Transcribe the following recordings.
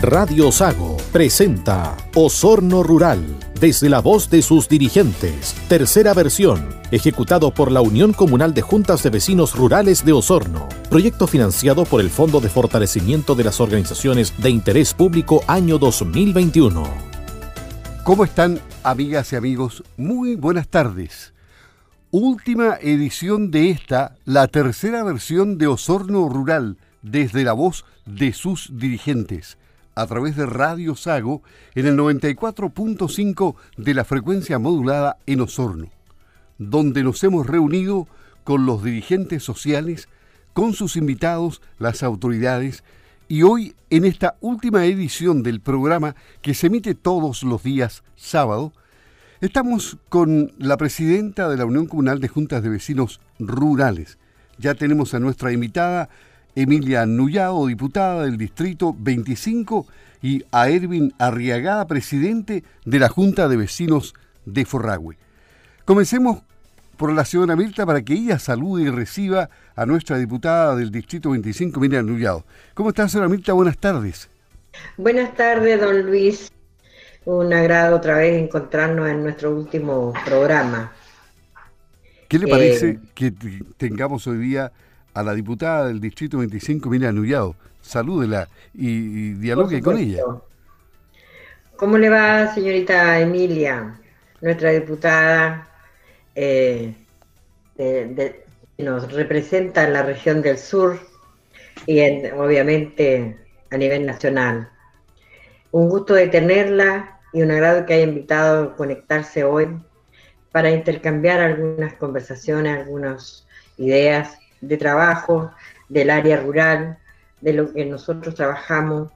Radio Sago presenta Osorno Rural, desde la voz de sus dirigentes. Tercera versión, ejecutado por la Unión Comunal de Juntas de Vecinos Rurales de Osorno. Proyecto financiado por el Fondo de Fortalecimiento de las Organizaciones de Interés Público año 2021. ¿Cómo están, amigas y amigos? Muy buenas tardes. Última edición de esta, la tercera versión de Osorno Rural, desde la voz de sus dirigentes a través de Radio Sago en el 94.5 de la frecuencia modulada en Osorno, donde nos hemos reunido con los dirigentes sociales, con sus invitados, las autoridades, y hoy en esta última edición del programa que se emite todos los días sábado, estamos con la presidenta de la Unión Comunal de Juntas de Vecinos Rurales. Ya tenemos a nuestra invitada, Emilia Nullado, diputada del Distrito 25, y a Erwin Arriagada, presidente de la Junta de Vecinos de Forragüe. Comencemos por la señora Mirta para que ella salude y reciba a nuestra diputada del Distrito 25, Emilia Nullado. ¿Cómo está, señora Mirta? Buenas tardes. Buenas tardes, don Luis. Un agrado otra vez encontrarnos en nuestro último programa. ¿Qué le parece eh, que tengamos hoy día a la diputada del Distrito 25, Miriam Nullado. Salúdela y, dialogue con ella. ¿Cómo le va, señorita Emilia, nuestra diputada eh, que nos representa en la región del sur y obviamente a nivel nacional? Un gusto de tenerla y un agrado que haya invitado a conectarse hoy para intercambiar algunas conversaciones, algunas ideas de trabajo del área rural, de lo que nosotros trabajamos,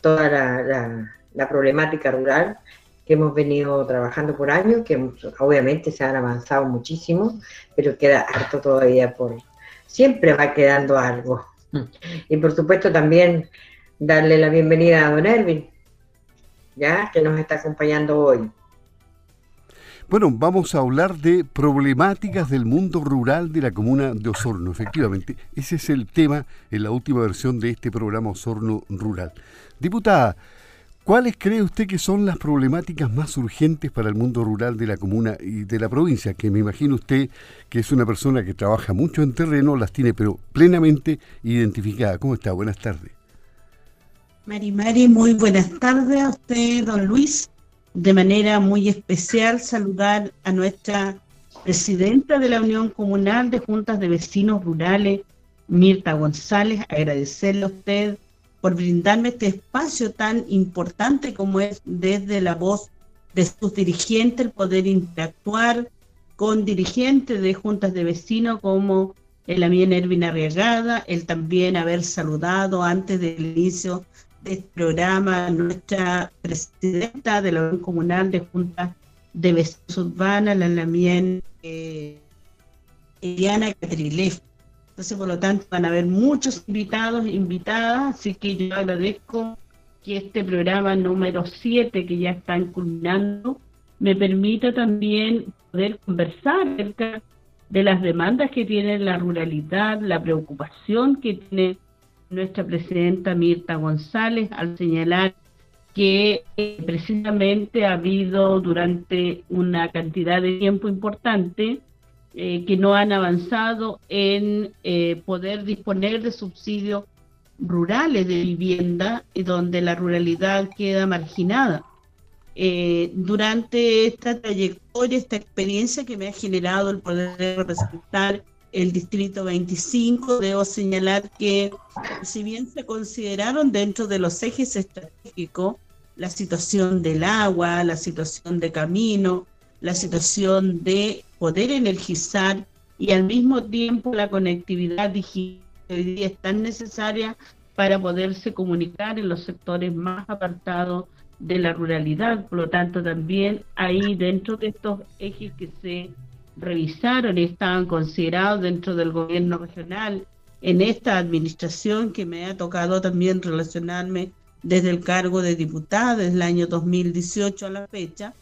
toda la, problemática rural que hemos venido trabajando por años, que obviamente se han avanzado muchísimo, pero queda harto todavía por... Siempre va quedando algo. Y por supuesto también darle la bienvenida a don Erwin, ya que nos está acompañando hoy. Bueno, vamos a hablar de problemáticas del mundo rural de la comuna de Osorno. Efectivamente, ese es el tema en la última versión de este programa Osorno Rural. Diputada, ¿cuáles cree usted que son las problemáticas más urgentes para el mundo rural de la comuna y de la provincia? Que me imagino usted que es una persona que trabaja mucho en terreno, las tiene pero plenamente identificadas. ¿Cómo está? Buenas tardes. Mari Mari, muy buenas tardes a usted, don Luis de manera muy especial saludar a nuestra presidenta de la Unión Comunal de Juntas de Vecinos Rurales, Mirta González, agradecerle a usted por brindarme este espacio tan importante como es desde la voz de sus dirigentes, el poder interactuar con dirigentes de juntas de vecinos como el Amien Ervin Arriagada, el también haber saludado antes del inicio de este programa nuestra presidenta de la Unión Comunal de Junta de Vecinos Urbanas, la Lamien eh, Eliana Catrilef. Entonces, por lo tanto, van a haber muchos invitados, invitadas, así que yo agradezco que este programa número 7, que ya está culminando, me permita también poder conversar acerca de las demandas que tiene la ruralidad, la preocupación que tiene nuestra presidenta Mirta González al señalar que eh, precisamente ha habido durante una cantidad de tiempo importante eh, que no han avanzado en eh, poder disponer de subsidios rurales de vivienda y donde la ruralidad queda marginada. durante esta trayectoria, esta experiencia que me ha generado el poder representar el distrito 25, debo señalar que si bien se consideraron dentro de los ejes estratégicos la situación del agua, la situación de camino, la situación de poder energizar y al mismo tiempo la conectividad digital hoy día es tan necesaria para poderse comunicar en los sectores más apartados de la ruralidad. Por lo tanto, también ahí dentro de estos ejes que se revisaron y estaban considerados dentro del gobierno regional en esta administración que me ha tocado también relacionarme desde el cargo de diputada desde el año 2018 a la fecha.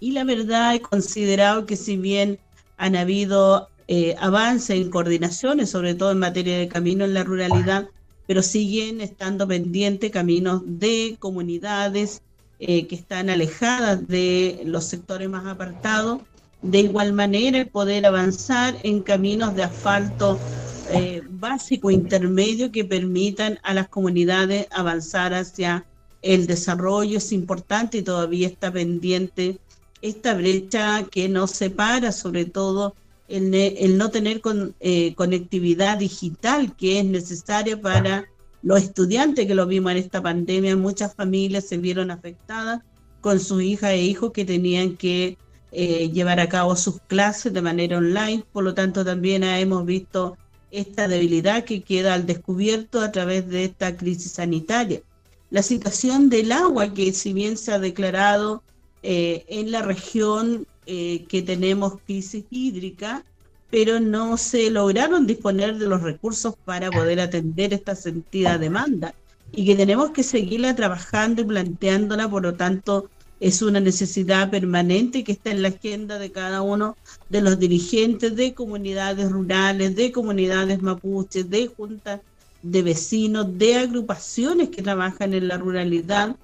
Y la verdad he considerado que si bien han habido eh, avances en coordinaciones, sobre todo en materia de camino en la ruralidad, pero siguen estando pendientes caminos de comunidades eh, que están alejadas de los sectores más apartados. De igual manera, poder avanzar en caminos de asfalto eh, básico intermedio que permitan a las comunidades avanzar hacia el desarrollo es importante y todavía está pendiente esta brecha que nos separa, sobre todo el, el no tener con, eh, conectividad digital que es necesaria para los estudiantes que lo vimos en esta pandemia. Muchas familias se vieron afectadas con sus hijas e hijos que tenían que eh, llevar a cabo sus clases de manera online. Por lo tanto, también hemos visto esta debilidad que queda al descubierto a través de esta crisis sanitaria la situación del agua, que si bien se ha declarado eh, en la región eh, que tenemos crisis hídrica, pero no se lograron disponer de los recursos para poder atender esta sentida demanda y que tenemos que seguirla trabajando y planteándola, por lo tanto, es una necesidad permanente que está en la agenda de cada uno de los dirigentes de comunidades rurales, de comunidades mapuches, de juntas de vecinos, de agrupaciones que trabajan en la ruralidad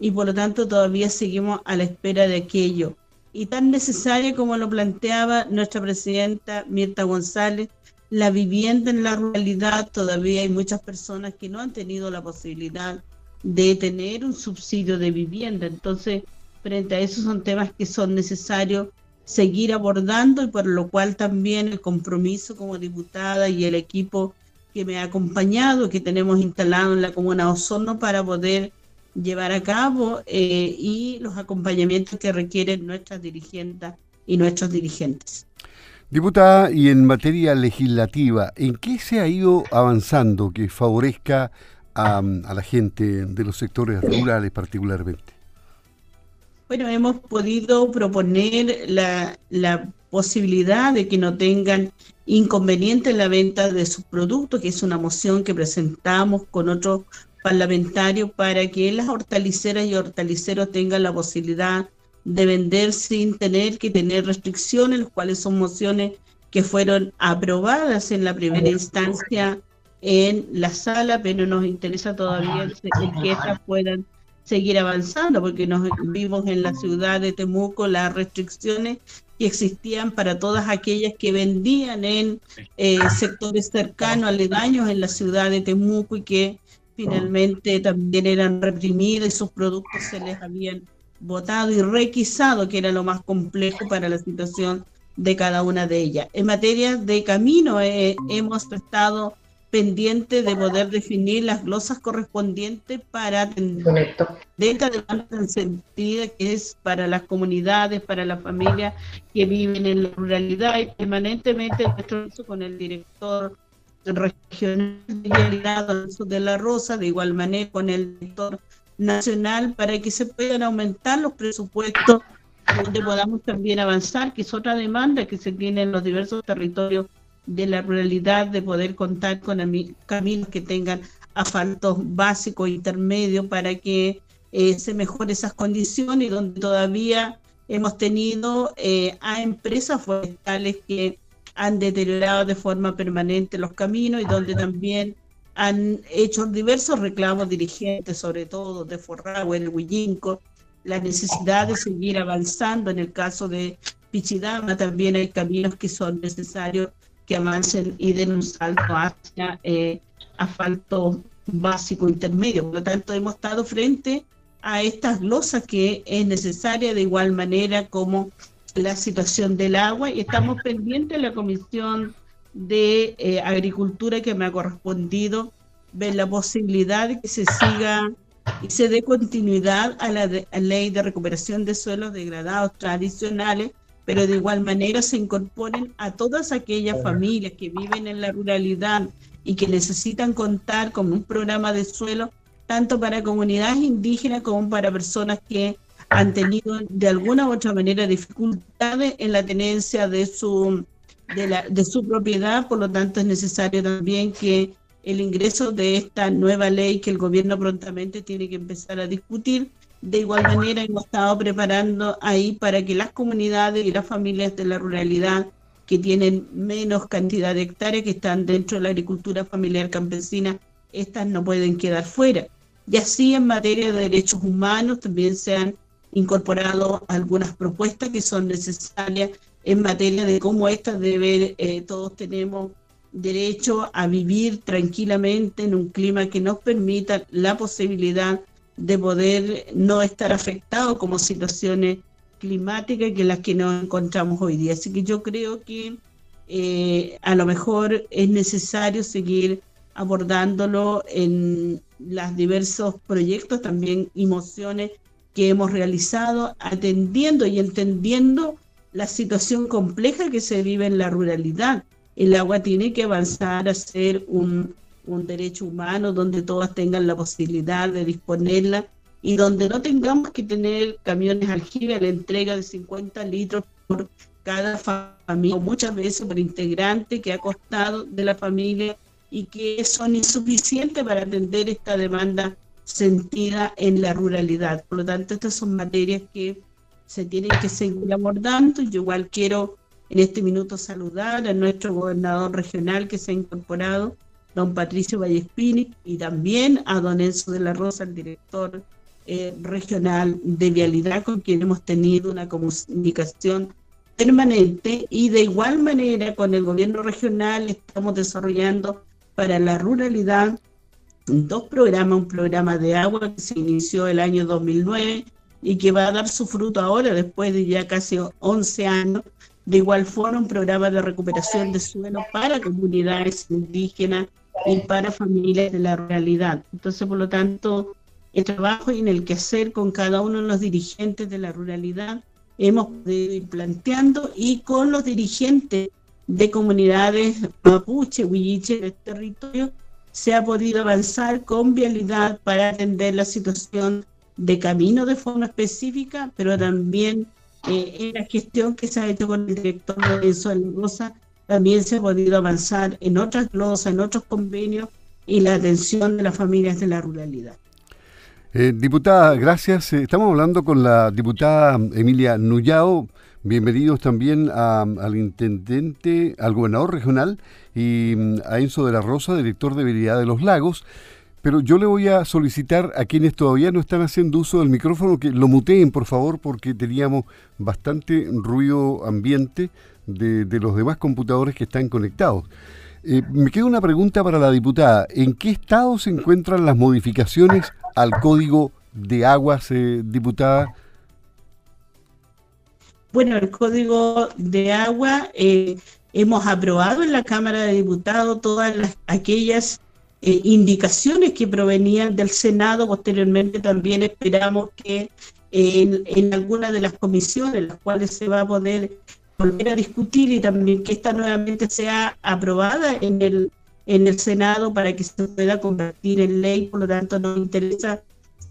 y por lo tanto todavía seguimos a la espera de aquello. Y tan necesaria como lo planteaba nuestra presidenta Mirta González, la vivienda en la ruralidad, todavía hay muchas personas que no han tenido la posibilidad de tener un subsidio de vivienda. Entonces, frente a eso son temas que son necesarios seguir abordando y por lo cual también el compromiso como diputada y el equipo que me ha acompañado, que tenemos instalado en la comuna Osorno para poder llevar a cabo eh, y los acompañamientos que requieren nuestras dirigentes y nuestros dirigentes. Diputada, y en materia legislativa, ¿en qué se ha ido avanzando que favorezca a la gente de los sectores rurales particularmente? Bueno, hemos podido proponer la, la posibilidad de que no tengan inconveniente en la venta de sus productos, que es una moción que presentamos con otros parlamentarios para que las hortaliceras y hortaliceros tengan la posibilidad de vender sin tener que tener restricciones, las cuales son mociones que fueron aprobadas en la primera instancia en la sala, pero nos interesa todavía que estas puedan seguir avanzando, porque nos vimos en la ciudad de Temuco las restricciones que existían para todas aquellas que vendían en eh, sectores cercanos, aledaños en la ciudad de Temuco y que finalmente también eran reprimidas y sus productos se les habían votado y requisado, que era lo más complejo para la situación de cada una de ellas. En materia de camino, eh, hemos estado pendiente de poder definir las glosas correspondientes para atender. De esta demanda sentida que es para las comunidades, para las familias que viven en la ruralidad y permanentemente nuestro con el director regional de la Rosa, de igual manera con el director nacional para que se puedan aumentar los presupuestos donde podamos también avanzar, que es otra demanda que se tiene en los diversos territorios de la ruralidad de poder contar con caminos que tengan asfaltos básicos, intermedios, para que eh, se mejoren esas condiciones donde todavía hemos tenido eh, a empresas forestales que han deteriorado de forma permanente los caminos y donde también han hecho diversos reclamos dirigentes, sobre todo de Forragua, el Huillinco, la necesidad de seguir avanzando. En el caso de Pichidama también hay caminos que son necesarios que avancen y den un salto hacia eh, asfalto básico intermedio. Por lo tanto, hemos estado frente a estas glosas que es necesaria de igual manera como la situación del agua y estamos pendientes de la Comisión de eh, Agricultura que me ha correspondido ver la posibilidad de que se siga y se dé continuidad a la ley de recuperación de suelos degradados tradicionales pero de igual manera se incorporen a todas aquellas familias que viven en la ruralidad y que necesitan contar con un programa de suelo, tanto para comunidades indígenas como para personas que han tenido de alguna u otra manera dificultades en la tenencia de su, de, la, de su propiedad, por lo tanto es necesario también que el ingreso de esta nueva ley que el gobierno prontamente tiene que empezar a discutir de igual manera hemos estado preparando ahí para que las comunidades y las familias de la ruralidad que tienen menos cantidad de hectáreas, que están dentro de la agricultura familiar campesina, estas no pueden quedar fuera. Y así en materia de derechos humanos también se han incorporado algunas propuestas que son necesarias en materia de cómo estas debe, eh, todos tenemos derecho a vivir tranquilamente en un clima que nos permita la posibilidad de poder no estar afectados como situaciones climáticas que las que nos encontramos hoy día. Así que yo creo que eh, a lo mejor es necesario seguir abordándolo en los diversos proyectos, también y mociones que hemos realizado, atendiendo y entendiendo la situación compleja que se vive en la ruralidad el agua tiene que avanzar a ser un, derecho humano donde todas tengan la posibilidad de disponerla y donde no tengamos que tener camiones aljibe a la entrega de 50 litros por cada familia, o muchas veces por integrante que ha costado de la familia y que son insuficientes para atender esta demanda sentida en la ruralidad. Por lo tanto, estas son materias que se tienen que seguir abordando. Yo igual quiero en este minuto saludar a nuestro gobernador regional que se ha incorporado, don Patricio Vallespini, y también a don Enzo de la Rosa, el director eh, regional de Vialidad, con quien hemos tenido una comunicación permanente y de igual manera con el gobierno regional estamos desarrollando para la ruralidad dos programas, un programa de agua que se inició el año 2009 y que va a dar su fruto ahora después de ya casi 11 años de igual forma, un programa de recuperación de suelo para comunidades indígenas y para familias de la ruralidad. Entonces, por lo tanto, el trabajo y en el que hacer con cada uno de los dirigentes de la ruralidad hemos podido ir planteando y con los dirigentes de comunidades mapuche, huilliche del territorio, se ha podido avanzar con vialidad para atender la situación de camino de forma específica, pero también eh, en la gestión que se ha hecho con el director la Rosa, también se ha podido avanzar en otras glosas, en otros convenios y la atención de las familias de la ruralidad. Eh, diputada, gracias. Eh, estamos hablando con la diputada Emilia Nullao. Bienvenidos también al intendente, al gobernador regional y mm, a Enzo de la Rosa, director de Vialidad de los Lagos. Pero yo le voy a solicitar a quienes todavía no están haciendo uso del micrófono que lo muteen, por favor, porque teníamos bastante ruido ambiente de, los demás computadores que están conectados. Eh, me queda una pregunta para la diputada. ¿En qué estado se encuentran las modificaciones al código de aguas, eh, diputada? Bueno, el código de agua eh, hemos aprobado en la Cámara de Diputados todas las, aquellas eh, indicaciones que provenían del Senado. Posteriormente también esperamos que en, en algunas de las comisiones, las cuales se va a poder volver a discutir y también que esta nuevamente sea aprobada en el, en el Senado para que se pueda convertir en ley. Por lo tanto, nos interesa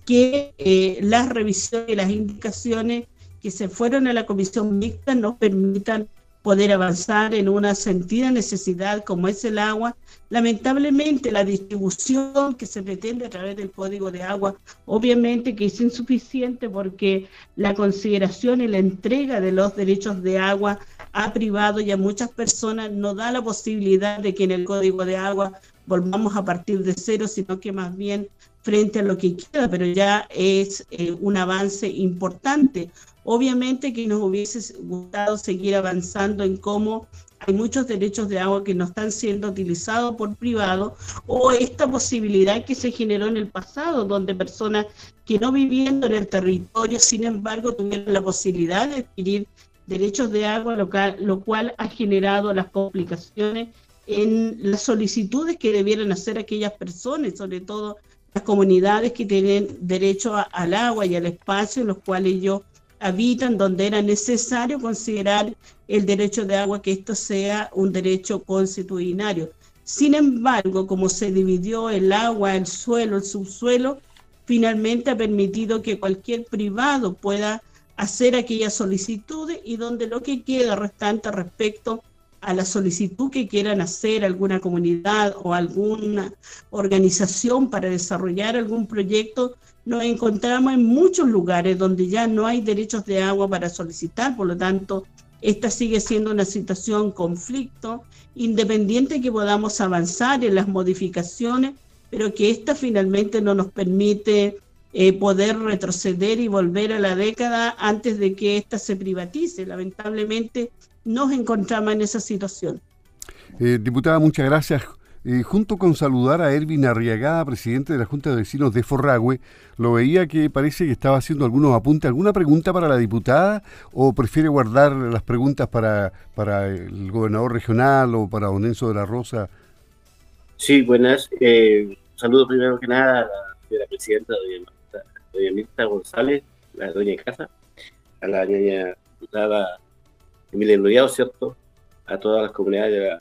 que eh, las revisiones y las indicaciones que se fueron a la comisión mixta nos permitan poder avanzar en una sentida necesidad como es el agua. Lamentablemente la distribución que se pretende a través del código de agua, obviamente que es insuficiente porque la consideración y la entrega de los derechos de agua a privado y a muchas personas no da la posibilidad de que en el código de agua volvamos a partir de cero, sino que más bien frente a lo que queda, pero ya es eh, un avance importante. Obviamente que nos hubiese gustado seguir avanzando en cómo hay muchos derechos de agua que no están siendo utilizados por privado o esta posibilidad que se generó en el pasado, donde personas que no viviendo en el territorio, sin embargo, tuvieron la posibilidad de adquirir derechos de agua, lo, lo cual ha generado las complicaciones en las solicitudes que debieran hacer aquellas personas, sobre todo las comunidades que tienen derecho al agua y al espacio en los cuales ellos habitan donde era necesario considerar el derecho de agua que esto sea un derecho constitucionario. Sin embargo, como se dividió el agua, el suelo, el subsuelo, finalmente ha permitido que cualquier privado pueda hacer aquellas solicitudes y donde lo que queda restante respecto la solicitud que quieran hacer alguna comunidad o alguna organización para desarrollar algún proyecto, nos encontramos en muchos lugares donde ya no hay derechos de agua para solicitar, por lo tanto, esta sigue siendo una situación conflicto, independiente que podamos avanzar en las modificaciones, pero que esta finalmente no nos permite eh, poder retroceder y volver a la década antes de que ésta se privatice. Lamentablemente nos encontramos en esa situación. Eh, diputada, muchas gracias. Eh, junto con saludar a Ervin Arriagada, presidente de la Junta de Vecinos de Forragüe, lo veía que parece que estaba haciendo algunos apuntes. ¿Alguna pregunta para la diputada o prefiere guardar las preguntas para, para el gobernador regional o para Don de la Rosa? Sí, buenas. Eh, saludo primero que nada a la, presidenta, doña, Mirta González, la doña de casa, a la doña diputada Emilia Enrollado, ¿cierto? A todas las comunidades de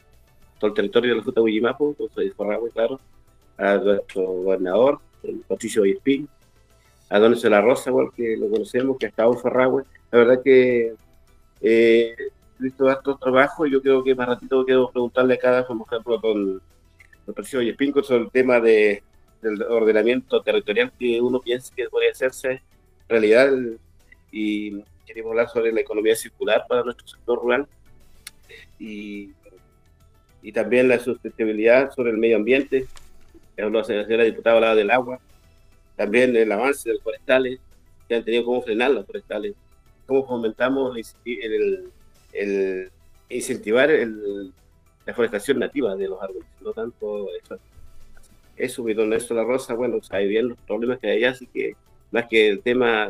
todo el territorio de la Junta de claro, a nuestro gobernador, el Patricio Vallespín, a Don de la Rosa, igual que lo conocemos, que ha estado en Farragüe. La verdad que eh, he visto estos trabajos y yo creo que más ratito quiero preguntarle a cada, por ejemplo, con el Patricio Vallespín, sobre el tema de, del ordenamiento territorial que uno piensa que podría hacerse realidad y queremos hablar sobre la economía circular para nuestro sector rural y y también la sustentabilidad sobre el medio ambiente. La señora diputada hablaba del agua, también el avance de los forestales, que han tenido cómo frenar los forestales, cómo fomentamos el, el, incentivar la forestación nativa de los árboles, no tanto eso. Y don Néstor La Rosa, bueno, sabe bien los problemas que hay allá, así que más que el tema,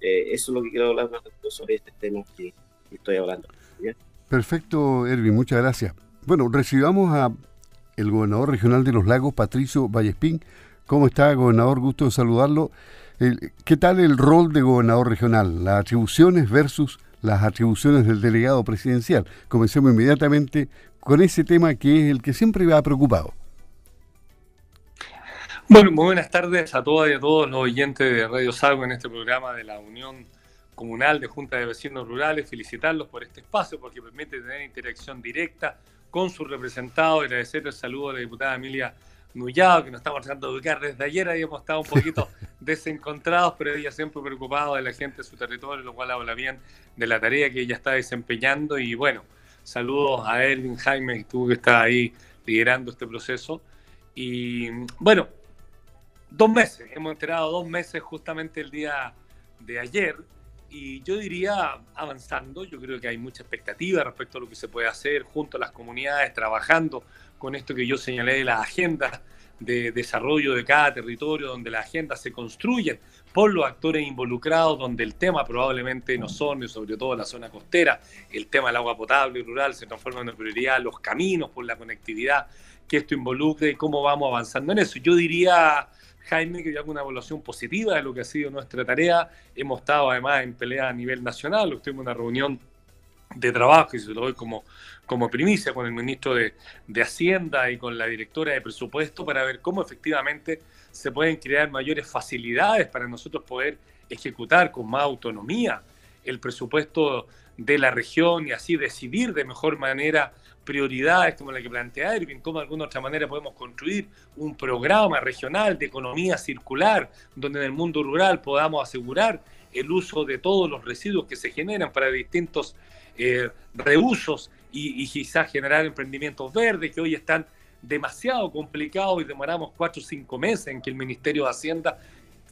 eh, eso es lo que quiero hablar más sobre este tema que, estoy hablando. Perfecto, Erwin, muchas gracias. Bueno, recibamos a el gobernador regional de los lagos, Patricio Vallespín. ¿Cómo está, gobernador? Gusto de saludarlo. ¿Qué tal el rol de gobernador regional? Las atribuciones versus las atribuciones del delegado presidencial. Comencemos inmediatamente con ese tema que es el que siempre me ha preocupado. Bueno, muy buenas tardes a todas y a todos los oyentes de Radio Salgo en este programa de la Unión Comunal de Junta de Vecinos Rurales. Felicitarlos por este espacio porque permite tener interacción directa con su representado y agradecer el saludo a la diputada Emilia Nullado, que nos estamos tratando de ubicar desde ayer, habíamos estado un poquito desencontrados, pero ella siempre preocupada de la gente de su territorio, lo cual habla bien de la tarea que ella está desempeñando. Y bueno, saludos a Erwin Jaime, tú que estás ahí liderando este proceso. Y bueno, dos meses, hemos enterado dos meses justamente el día de ayer y yo diría avanzando, yo creo que hay mucha expectativa respecto a lo que se puede hacer junto a las comunidades, trabajando con esto que yo señalé de las agendas de desarrollo de cada territorio, donde las agendas se construyen por los actores involucrados, donde el tema probablemente no son, y sobre todo la zona costera, el tema del agua potable y rural se transforma en una prioridad, los caminos por la conectividad que esto involucre y cómo vamos avanzando en eso. Yo diría Jaime, que yo hago una evaluación positiva de lo que ha sido nuestra tarea. Hemos estado además en pelea a nivel nacional, tuvimos una reunión de trabajo y se lo doy como, como primicia con el ministro de, de, Hacienda y con la directora de presupuesto para ver cómo efectivamente se pueden crear mayores facilidades para nosotros poder ejecutar con más autonomía el presupuesto de la región y así decidir de mejor manera prioridades como la que plantea Erwin, cómo de alguna otra manera podemos construir un programa regional de economía circular, donde en el mundo rural podamos asegurar el uso de todos los residuos que se generan para distintos eh, reusos y, y, quizás generar emprendimientos verdes que hoy están demasiado complicados y demoramos cuatro o cinco meses en que el Ministerio de Hacienda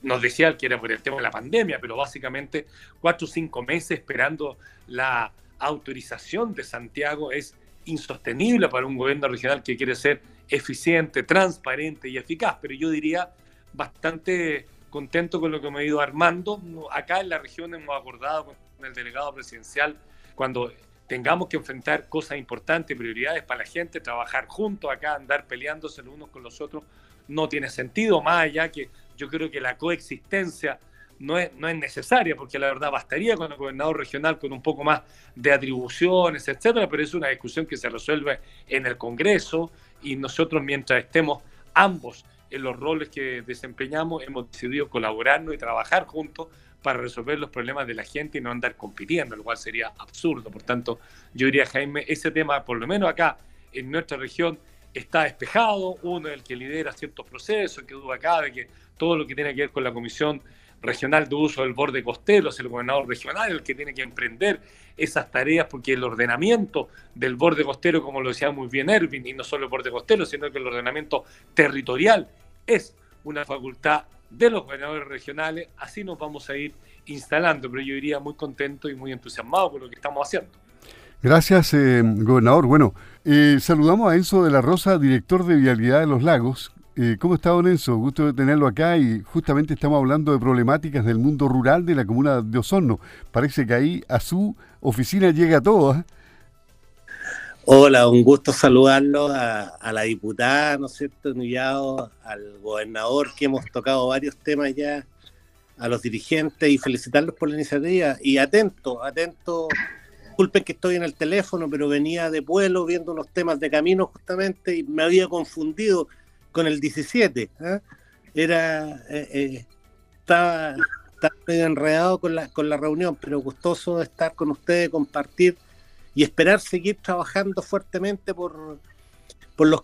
nos decía que era por el tema de la pandemia, pero básicamente cuatro o cinco meses esperando la autorización de Santiago es insostenible para un gobierno regional que quiere ser eficiente, transparente y eficaz, pero yo diría bastante contento con lo que me ido armando. Acá en la región hemos acordado con el delegado presidencial cuando tengamos que enfrentar cosas importantes, prioridades para la gente, trabajar juntos acá, andar peleándose los unos con los otros, no tiene sentido, más allá que yo creo que la coexistencia no es, no es necesaria, porque la verdad bastaría con el gobernador regional con un poco más de atribuciones, etcétera, pero es una discusión que se resuelve en el Congreso y nosotros, mientras estemos ambos en los roles que desempeñamos, hemos decidido colaborarnos y trabajar juntos para resolver los problemas de la gente y no andar compitiendo, lo cual sería absurdo. Por tanto, yo diría, Jaime, ese tema, por lo menos acá en nuestra región, está despejado. Uno es el que lidera ciertos procesos, que duda cabe que todo lo que tiene que ver con la Comisión regional de uso del borde costero, es el gobernador regional el que tiene que emprender esas tareas porque el ordenamiento del borde costero, como lo decía muy bien Erwin, y no solo el borde costero, sino que el ordenamiento territorial es una facultad de los gobernadores regionales, así nos vamos a ir instalando, pero yo iría muy contento y muy entusiasmado con lo que estamos haciendo. Gracias, eh, gobernador. Bueno, eh, saludamos a Enzo de la Rosa, director de Vialidad de los Lagos. Eh, ¿Cómo está, don Enzo? Gusto de tenerlo acá y justamente estamos hablando de problemáticas del mundo rural de la comuna de Osorno. Parece que ahí a su oficina llega todo. ¿eh? Hola, un gusto saludarlo a, la diputada, ¿no es cierto?, al gobernador, que hemos tocado varios temas ya, a los dirigentes y felicitarlos por la iniciativa. Y atento, atento, disculpen que estoy en el teléfono, pero venía de vuelo viendo unos temas de camino justamente y me había confundido con el 17. ¿eh? Era, eh, eh, estaba, estaba medio enredado con la, con la reunión, pero gustoso de estar con ustedes, compartir y esperar seguir trabajando fuertemente por, por, los,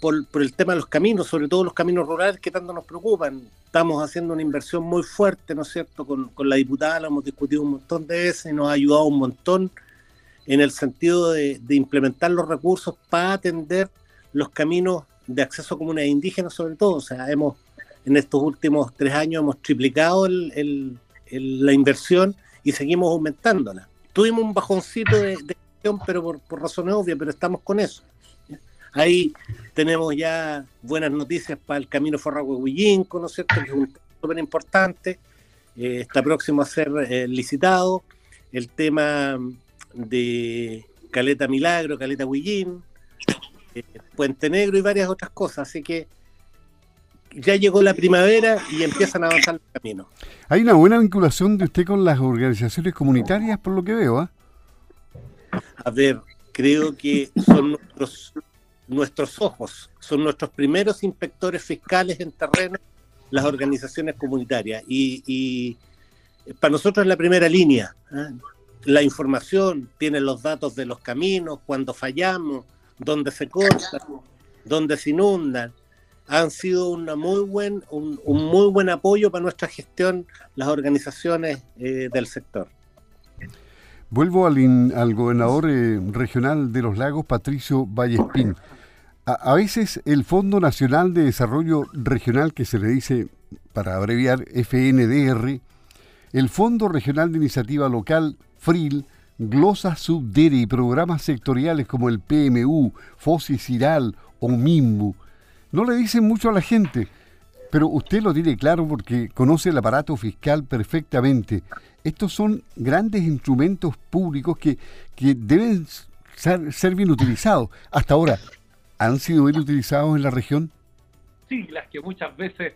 por, el tema de los caminos, sobre todo los caminos rurales que tanto nos preocupan. Estamos haciendo una inversión muy fuerte, ¿no es cierto? Con, con la diputada lo hemos discutido un montón de veces y nos ha ayudado un montón en el sentido de, de implementar los recursos para atender los caminos de acceso a comunidades indígenas sobre todo. O sea, hemos en estos últimos tres años hemos triplicado el, la inversión y seguimos aumentándola. Tuvimos un bajoncito de pero por, por razones obvias, pero estamos con eso. Ahí tenemos ya buenas noticias para el camino Forragüe-Huillinco, ¿no es cierto? Que es un tema súper importante. Eh, está próximo a ser eh, licitado. El tema de Caleta Milagro, Caleta Huillín, eh, Puente Negro y varias otras cosas. Así que ya llegó la primavera y empiezan a avanzar los caminos. Hay una buena vinculación de usted con las organizaciones comunitarias, por lo que veo, ¿ah? A ver, creo que son nuestros, nuestros ojos, son nuestros primeros inspectores fiscales en terreno las organizaciones comunitarias. Y, para nosotros es la primera línea. ¿eh? La información, tiene los datos de los caminos, cuando fallamos, dónde se cortan, dónde se inundan. Han sido una muy buen, un, muy buen apoyo para nuestra gestión las organizaciones eh, del sector. Vuelvo al, gobernador eh, regional de los lagos, Patricio Vallespín. A, veces el Fondo Nacional de Desarrollo Regional, que se le dice para abreviar FNDR, el Fondo Regional de Iniciativa Local, FRIL, glosa subdere y programas sectoriales como el PMU, FOSI Ciral o MIMBU, no le dicen mucho a la gente, pero usted lo tiene claro porque conoce el aparato fiscal perfectamente estos son grandes instrumentos públicos que, deben ser, bien utilizados. Hasta ahora, ¿han sido bien utilizados en la región? Sí, las que muchas veces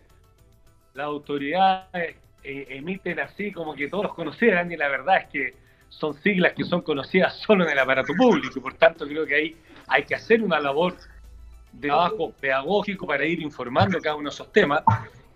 las autoridades eh, emiten así como que todos los conocieran y la verdad es que son siglas que son conocidas solo en el aparato público por tanto creo que ahí hay que hacer una labor de trabajo pedagógico para ir informando cada uno de esos temas.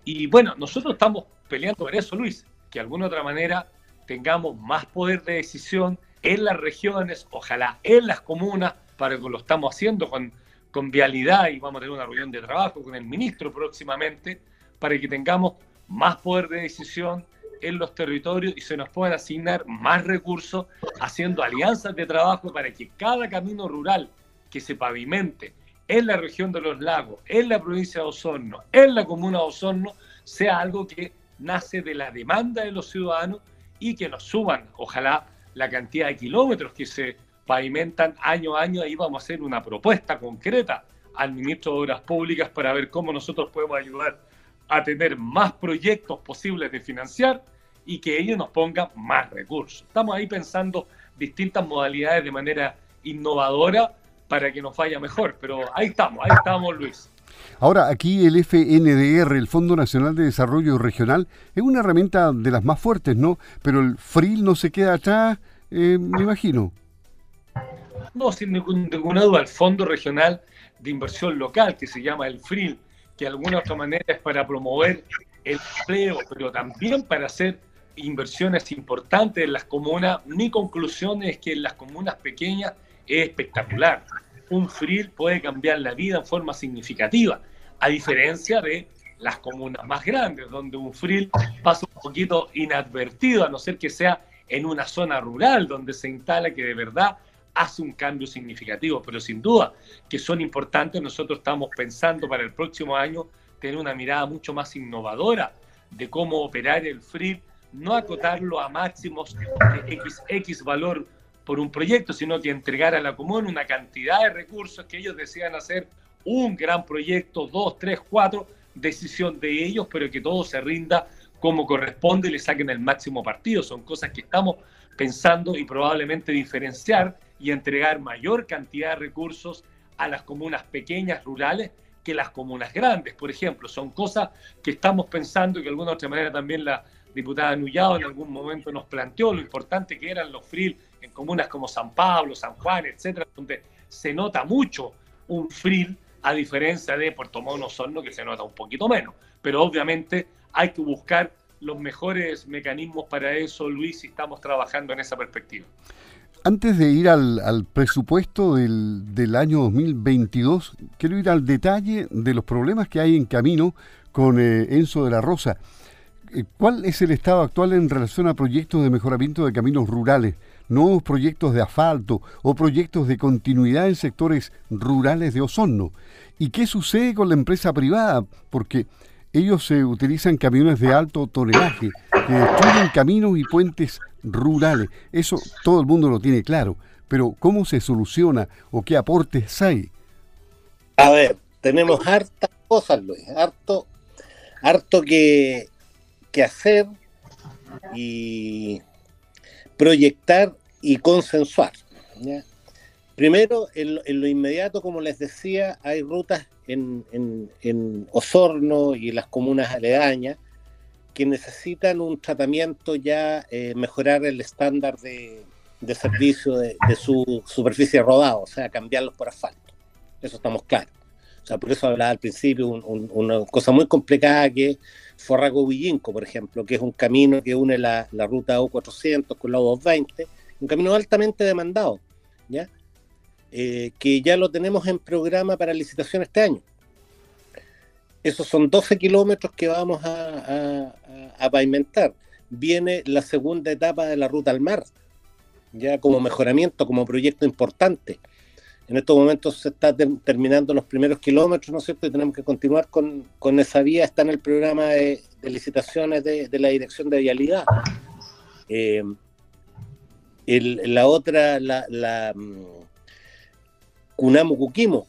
Y bueno, nosotros estamos peleando por eso, Luis, que de alguna otra manera tengamos más poder de decisión en las regiones, ojalá en las comunas, para que lo estamos haciendo con, con vialidad y vamos a tener una reunión de trabajo con el ministro próximamente, para que tengamos más poder de decisión en los territorios y se nos puedan asignar más recursos haciendo alianzas de trabajo para que cada camino rural que se pavimente en la región de los lagos, en la provincia de Osorno, en la comuna de Osorno, sea algo que nace de la demanda de los ciudadanos y que nos suban, ojalá, la cantidad de kilómetros que se pavimentan año a año. Ahí vamos a hacer una propuesta concreta al ministro de Obras Públicas para ver cómo nosotros podemos ayudar a tener más proyectos posibles de financiar y que ellos nos pongan más recursos. Estamos ahí pensando distintas modalidades de manera innovadora para que nos vaya mejor, pero ahí estamos, ahí estamos Luis. Ahora, aquí el FNDR, el Fondo Nacional de Desarrollo Regional, es una herramienta de las más fuertes, ¿no? Pero el FRIL no se queda atrás, eh, me imagino. No, sin ninguna duda, el Fondo Regional de Inversión Local, que se llama el FRIL, que de alguna otra manera es para promover el empleo, pero también para hacer inversiones importantes en las comunas. Mi conclusión es que en las comunas pequeñas es espectacular un FRIL puede cambiar la vida en forma significativa, a diferencia de las comunas más grandes, donde un FRIL pasa un poquito inadvertido, a no ser que sea en una zona rural donde se instala que de verdad hace un cambio significativo, pero sin duda que son importantes. Nosotros estamos pensando para el próximo año tener una mirada mucho más innovadora de cómo operar el FRIL, no acotarlo a máximos de X, X valor por un proyecto, sino que entregar a la comuna una cantidad de recursos que ellos desean hacer un gran proyecto, dos, tres, cuatro, decisión de ellos, pero que todo se rinda como corresponde y le saquen el máximo partido. Son cosas que estamos pensando y probablemente diferenciar y entregar mayor cantidad de recursos a las comunas pequeñas, rurales, que las comunas grandes, por ejemplo. Son cosas que estamos pensando y que de alguna otra manera también la diputada Nullado en algún momento nos planteó lo importante que eran los FRIL en comunas como San Pablo, San Juan, etcétera, donde se nota mucho un FRIL a diferencia de Puerto Montt Osorno, que se nota un poquito menos. Pero obviamente hay que buscar los mejores mecanismos para eso, Luis, y estamos trabajando en esa perspectiva. Antes de ir al, presupuesto del, año 2022, quiero ir al detalle de los problemas que hay en camino con eh, Enzo de la Rosa. Eh, ¿Cuál es el estado actual en relación a proyectos de mejoramiento de caminos rurales, nuevos proyectos de asfalto o proyectos de continuidad en sectores rurales de Osorno? ¿Y qué sucede con la empresa privada? Porque ellos se utilizan camiones de alto tonelaje que destruyen caminos y puentes rurales. Eso todo el mundo lo tiene claro. Pero ¿cómo se soluciona o qué aportes hay? A ver, tenemos hartas cosas, Luis, harto, harto que, que hacer y proyectar y consensuar. Primero, en, lo inmediato, como les decía, hay rutas en, en, Osorno y las comunas aledañas que necesitan un tratamiento ya, eh, mejorar el estándar de, servicio de, su superficie rodada, o sea, cambiarlos por asfalto. Eso estamos claros. O sea, por eso hablaba al principio una cosa muy complicada que es Forrago-Villinco, por ejemplo, que es un camino que une la, la ruta U400 con la U220, un camino altamente demandado, ¿ya? Eh, que ya lo tenemos en programa para licitación este año. Esos son 12 kilómetros que vamos a, pavimentar. Viene la segunda etapa de la ruta al mar, ya como mejoramiento, como proyecto importante. En estos momentos se están terminando los primeros kilómetros, ¿no es cierto? Y tenemos que continuar con, esa vía. Está en el programa de, licitaciones de, la Dirección de Vialidad. Eh, la otra, la mm, Cunamo Cuquimo,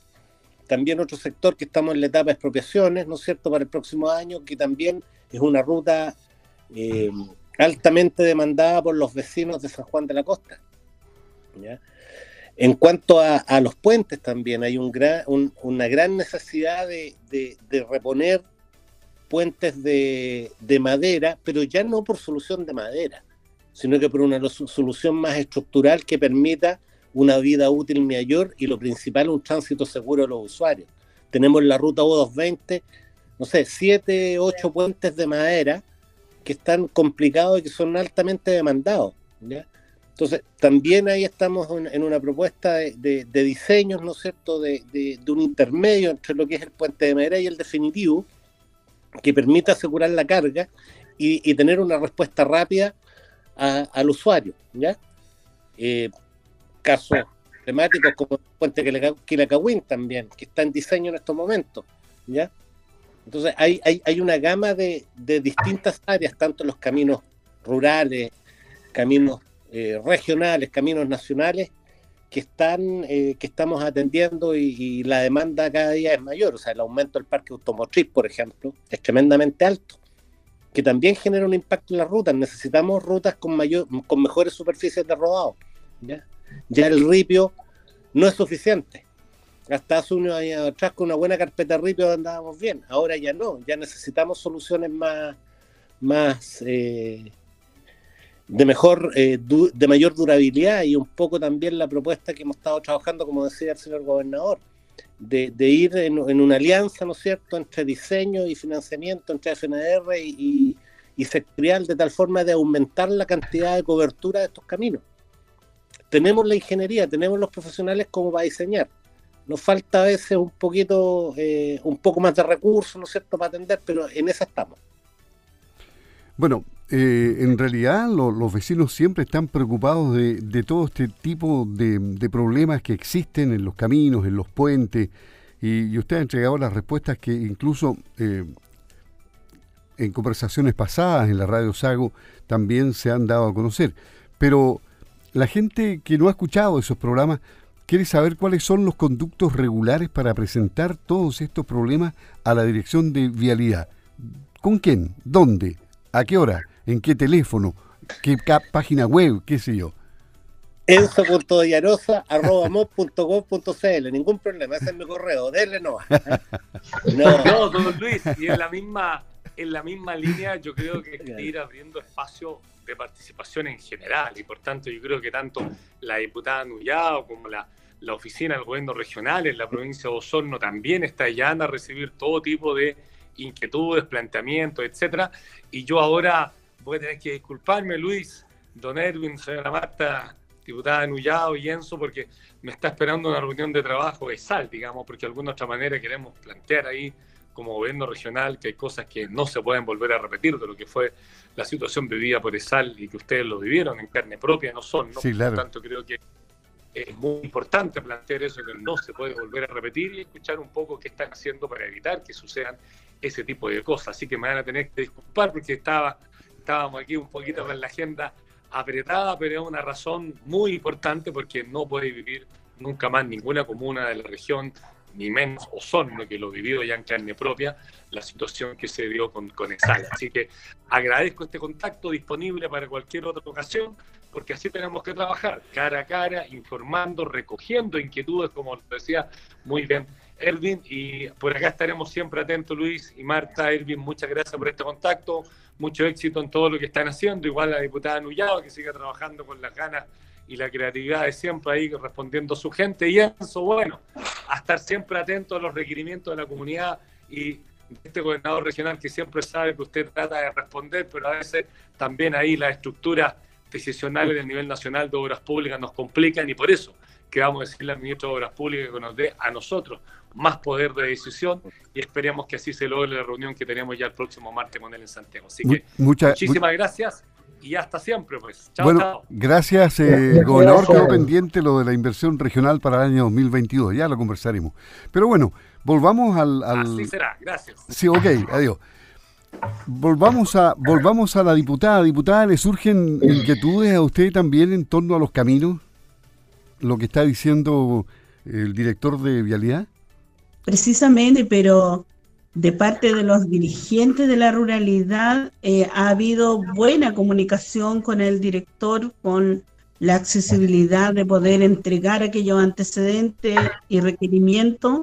también otro sector que estamos en la etapa de expropiaciones, ¿no es cierto?, para el próximo año, que también es una ruta eh, altamente demandada por los vecinos de San Juan de la Costa. En cuanto a, los puentes también, hay una gran necesidad de, reponer puentes de, madera, pero ya no por solución de madera, sino que por una solución más estructural que permita una vida útil mayor y lo principal, un tránsito seguro de los usuarios. Tenemos la ruta U220, no sé, siete, ocho puentes de madera que están complicados y que son altamente demandados. Entonces, también ahí estamos en, una propuesta de, diseños, ¿no es cierto?, de, de, un intermedio entre lo que es el puente de madera y el definitivo, que permita asegurar la carga y, tener una respuesta rápida al usuario, ¿ya? Eh, casos temáticos como el puente Quilacagüín también, que está en diseño en estos momentos, ¿ya? Entonces hay, hay, una gama de, distintas áreas, tanto los caminos rurales, caminos eh, regionales, caminos nacionales, que están eh, que estamos atendiendo y, la demanda cada día es mayor. O sea, el aumento del parque automotriz, por ejemplo, es tremendamente alto, que también genera un impacto en las rutas. Necesitamos rutas con mayor, con mejores superficies de rodado. ¿ya? Ya el ripio no es suficiente. Hasta hace unos años atrás con una buena carpeta ripio andábamos bien, ahora ya no, ya necesitamos soluciones más, más eh, de mejor, eh, de mayor durabilidad y un poco también la propuesta que hemos estado trabajando, como decía el señor gobernador, de, ir en, una alianza, ¿no es cierto?, entre diseño y financiamiento, entre FNR y, y sectorial, de tal forma de aumentar la cantidad de cobertura de estos caminos tenemos la ingeniería, tenemos los profesionales como para diseñar. Nos falta a veces un poquito, eh, un poco más de recursos, ¿no es cierto?, para atender, pero en esa estamos. Bueno, eh, en realidad los vecinos siempre están preocupados de, todo este tipo de, problemas que existen en los caminos, en los puentes, y, usted ha entregado las respuestas que incluso eh, en conversaciones pasadas en la radio Sago también se han dado a conocer. Pero la gente que no ha escuchado esos programas quiere saber cuáles son los conductos regulares para presentar todos estos problemas a la dirección de vialidad. ¿Con quién? ¿Dónde? ¿A qué hora? ¿En qué teléfono? ¿Qué página web? ¿Qué sé yo? enzo.diarosa.gov.cl Ningún problema, ese es mi correo, denle no. No, no don Luis, y en la misma, en la misma línea yo creo que hay que ir abriendo espacio de participación en general y por tanto yo creo que tanto la diputada Nullado como la, la oficina del gobierno regional en la provincia de Osorno también está ya a recibir todo tipo de inquietudes, planteamientos, etcétera. Y yo ahora voy a tener que disculparme, Luis, don Erwin, señora Marta, diputada Nullado y Enzo, porque me está esperando una reunión de trabajo de sal, digamos, porque de alguna otra manera queremos plantear ahí como gobierno regional que hay cosas que no se pueden volver a repetir de lo que fue la situación vivida por ESAL y que ustedes lo vivieron en carne propia, no son, ¿no? Sí, claro. Por tanto, creo que es muy importante plantear eso que no se puede volver a repetir y escuchar un poco qué están haciendo para evitar que sucedan ese tipo de cosas. Así que me van a tener que disculpar porque estaba, estábamos aquí un poquito con la agenda apretada, pero es una razón muy importante porque no puede vivir nunca más ninguna comuna de la región, ni menos Osorno, que lo vivido ya en carne propia, la situación que se dio con, con. Así que agradezco este contacto disponible para cualquier otra ocasión, porque así tenemos que trabajar, cara a cara, informando, recogiendo inquietudes, como decía muy bien Erwin, y por acá estaremos siempre atentos, Luis y Marta, Erwin, muchas gracias por este contacto, mucho éxito en todo lo que están haciendo, igual la diputada Nullado, que siga trabajando con las ganas y la creatividad de siempre ahí respondiendo a su gente, y eso, bueno, a estar siempre atento a los requerimientos de la comunidad y este gobernador regional que siempre sabe que usted trata de responder, pero a veces también ahí las estructuras decisionales del nivel nacional de obras públicas nos complican y por eso que vamos a decirle al ministro de Obras Públicas que nos dé a nosotros más poder de decisión y esperemos que así se logre la reunión que tenemos ya el próximo martes con él en Santiago. Así que muchísimas gracias y hasta siempre, pues. Chao, bueno, gracias, eh, gobernador. Quedó pendiente lo de la inversión regional para el año 2022, ya lo conversaremos. Pero bueno, volvamos al... al... Así será, gracias. Sí, ok, adiós. Volvamos a, volvamos a la diputada. Diputada, ¿le surgen inquietudes a usted también en torno a los caminos? Lo que está diciendo el director de Vialidad. Precisamente, pero de parte de los dirigentes de la ruralidad eh, ha habido buena comunicación con el director, con la accesibilidad de poder entregar aquellos antecedentes y requerimientos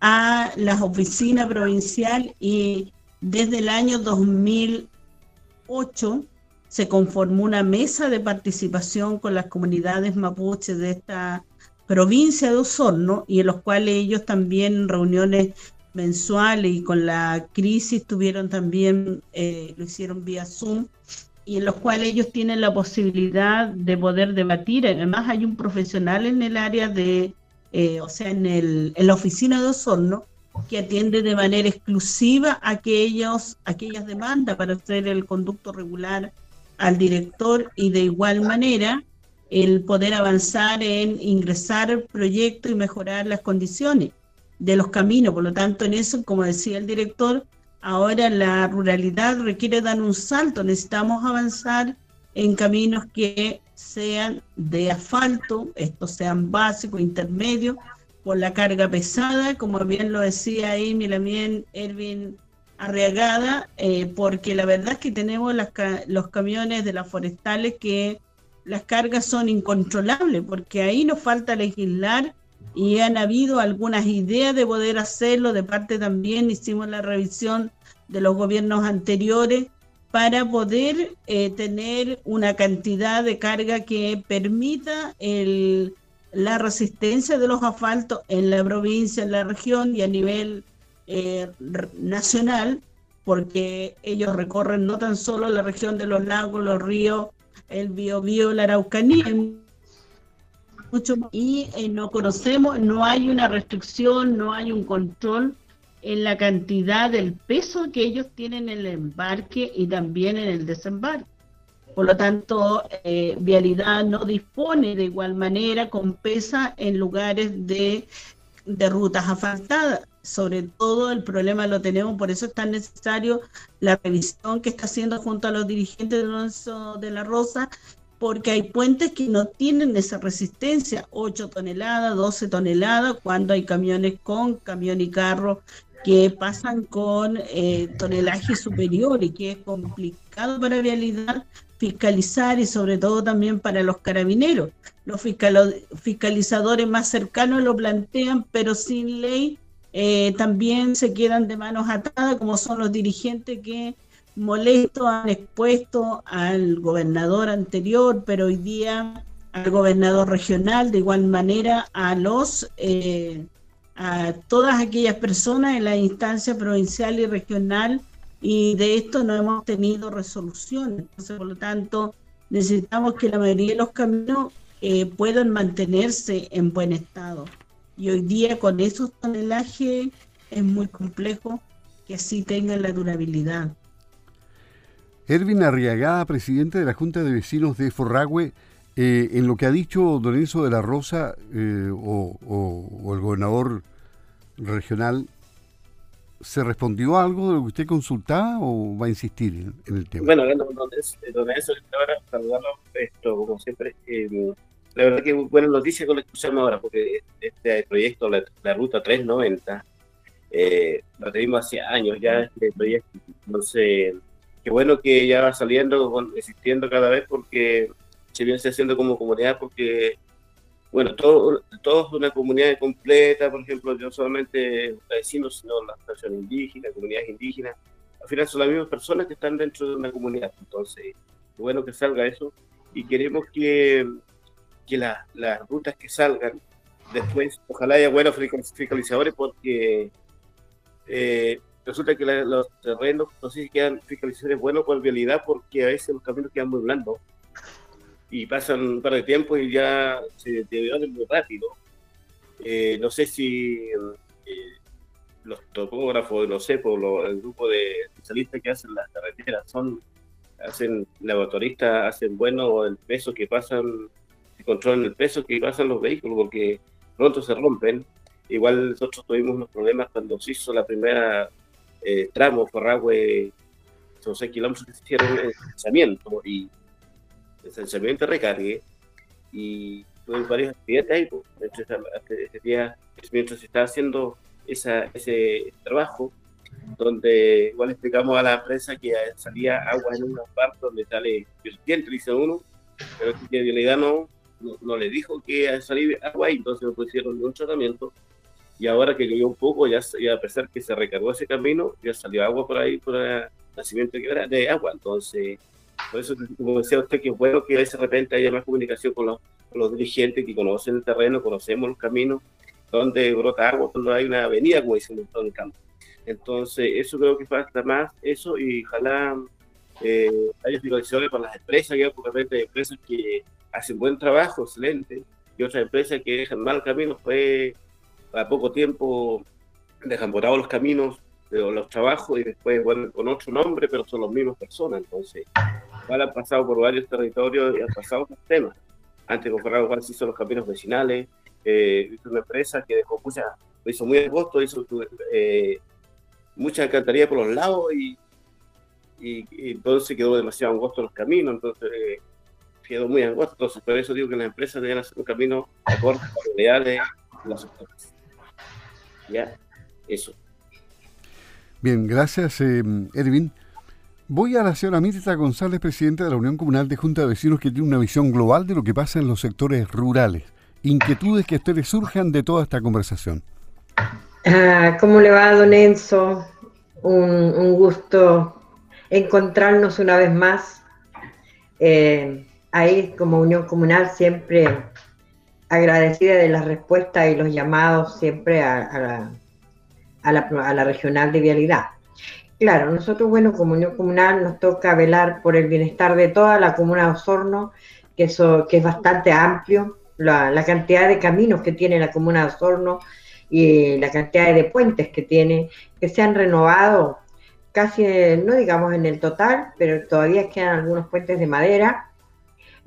a las oficinas provincial y desde el año 2008 se conformó una mesa de participación con las comunidades mapuches de esta provincia de Osorno y en los cuales ellos también reuniones mensuales y con la crisis tuvieron también, eh, lo hicieron vía Zoom, y en los cuales ellos tienen la posibilidad de poder debatir. Además hay un profesional en el área de, eh, o sea, en, el, en la oficina de Osorno, que atiende de manera exclusiva aquellos, aquellas demandas para hacer el conducto regular al director y de igual manera el poder avanzar en ingresar proyectos y mejorar las condiciones de los caminos. Por lo tanto, en eso, como decía el director, ahora la ruralidad requiere dar un salto. Necesitamos avanzar en caminos que sean de asfalto, estos sean básicos, intermedios, por la carga pesada, como bien lo decía ahí también Erwin Arriagada, eh, porque la verdad es que tenemos los camiones de las forestales que las cargas son incontrolables, porque ahí nos falta legislar y han habido algunas ideas de poder hacerlo, de parte también hicimos la revisión de los gobiernos anteriores para poder eh, tener una cantidad de carga que permita la resistencia de los asfaltos en la provincia, en la región y a nivel eh, nacional, porque ellos recorren no tan solo la región de los lagos, los ríos, el Biobío, la Araucanía, y eh, no conocemos, no hay una restricción, no hay un control en la cantidad del peso que ellos tienen en el embarque y también en el desembarque. Por lo tanto, eh, Vialidad no dispone de igual manera con pesa en lugares de de rutas asfaltadas. Sobre todo el problema lo tenemos, por eso es tan necesario la revisión que está haciendo junto a los dirigentes de Lorenzo de la Rosa, porque hay puentes que no tienen esa resistencia, 8 toneladas, 12 toneladas, cuando hay camiones con camión y carro que pasan con eh, tonelaje superior y que es complicado para realidad fiscalizar y sobre todo también para los carabineros. Los fiscalizadores más cercanos lo plantean, pero sin ley eh, también se quedan de manos atadas, como son los dirigentes que molestos han expuesto al gobernador anterior, pero hoy día al gobernador regional, de igual manera a los eh, a todas aquellas personas en la instancia provincial y regional y de esto no hemos tenido resolución. Entonces, por lo tanto, necesitamos que la mayoría de los caminos eh, puedan mantenerse en buen estado. Y hoy día con esos tonelajes es muy complejo que así tengan la durabilidad. Ervin Arriagada, presidente de la Junta de Vecinos de Forragüe, eh, en lo que ha dicho Don Enzo de la Rosa eh, o, el gobernador regional, ¿se respondió algo de lo que usted consultaba o va a insistir en, el tema? Bueno, don, Enzo, ahora saludarlo, esto, como siempre. Eh, la verdad que buena noticia con lo que escuchamos ahora, porque este proyecto, la, Ruta 390, eh, lo tenemos hace años ya, este proyecto. Entonces, qué bueno que ya va saliendo, existiendo cada vez, porque se viene haciendo como comunidad, porque, bueno, todo, todo es una comunidad completa, por ejemplo, no solamente vecinos, sino las personas indígenas, comunidades indígenas. Al final son las mismas personas que están dentro de una comunidad. Entonces, bueno que salga eso. Y queremos que que las rutas que salgan después, ojalá haya buenos fiscalizadores porque eh, resulta que los terrenos, no sé si quedan fiscalizadores buenos por vialidad porque a veces los caminos quedan muy blandos y pasan un par de tiempo y ya se deterioran muy rápido. Eh, no sé si eh, los topógrafos, no sé, por el grupo de especialistas que hacen las carreteras son hacen laboratoristas, hacen bueno el peso que pasan controlan el peso que pasan los vehículos, porque pronto se rompen. Igual nosotros tuvimos unos problemas cuando se hizo la primera eh, tramo Forragüe, son 6 kilómetros que se hicieron el lanzamiento y el lanzamiento recargue y tuve varios accidentes ahí, pues, este día, mientras se estaba haciendo esa, ese trabajo, donde igual explicamos a la empresa que salía agua en una parte donde sale vertiente, dice uno, pero que en realidad no, no, le dijo que iba a salir agua y entonces me pusieron un tratamiento. Y ahora que llovió un poco, ya, a pesar que se recargó ese camino, ya salió agua por ahí, por el nacimiento de agua. Entonces, por eso, como decía usted, que es bueno que de repente haya más comunicación con los, dirigentes que conocen el terreno, conocemos los caminos, donde brota agua, cuando hay una avenida, como dicen en todo el campo. Entonces, eso creo que falta más, eso, y ojalá eh, haya fiscalizaciones para las empresas, que hay empresas que hacen buen trabajo, excelente, y otras empresas que dejan mal camino, pues a poco tiempo dejan botados los caminos, los trabajos y después vuelven con otro nombre, pero son las mismas personas. Entonces, igual han pasado por varios territorios y han pasado otros temas. Antes con Ferraro igual se hizo los caminos vecinales, eh, una empresa que dejó mucha, lo hizo muy agosto, hizo eh, mucha alcantarilla por los lados y, entonces quedó demasiado angosto los caminos. Entonces, eh, quedó muy angosto. Entonces, por eso digo que las empresas deben hacer un camino acorde a las realidades de las. Ya, eso. Bien, gracias, eh, Erwin. Voy a la señora Mirta González, presidenta de la Unión Comunal de Junta de Vecinos, que tiene una visión global de lo que pasa en los sectores rurales. Inquietudes que a ustedes surjan de toda esta conversación. Ah, ¿Cómo le va, don Enzo? Un, un gusto encontrarnos una vez más. Eh, ahí como Unión Comunal siempre agradecida de las respuestas y los llamados siempre a, la, regional de vialidad. Claro, nosotros, bueno, como Unión Comunal nos toca velar por el bienestar de toda la comuna de Osorno, que, eso, que es bastante amplio, la, cantidad de caminos que tiene la comuna de Osorno y la cantidad de puentes que tiene, que se han renovado casi, no digamos en el total, pero todavía quedan algunos puentes de madera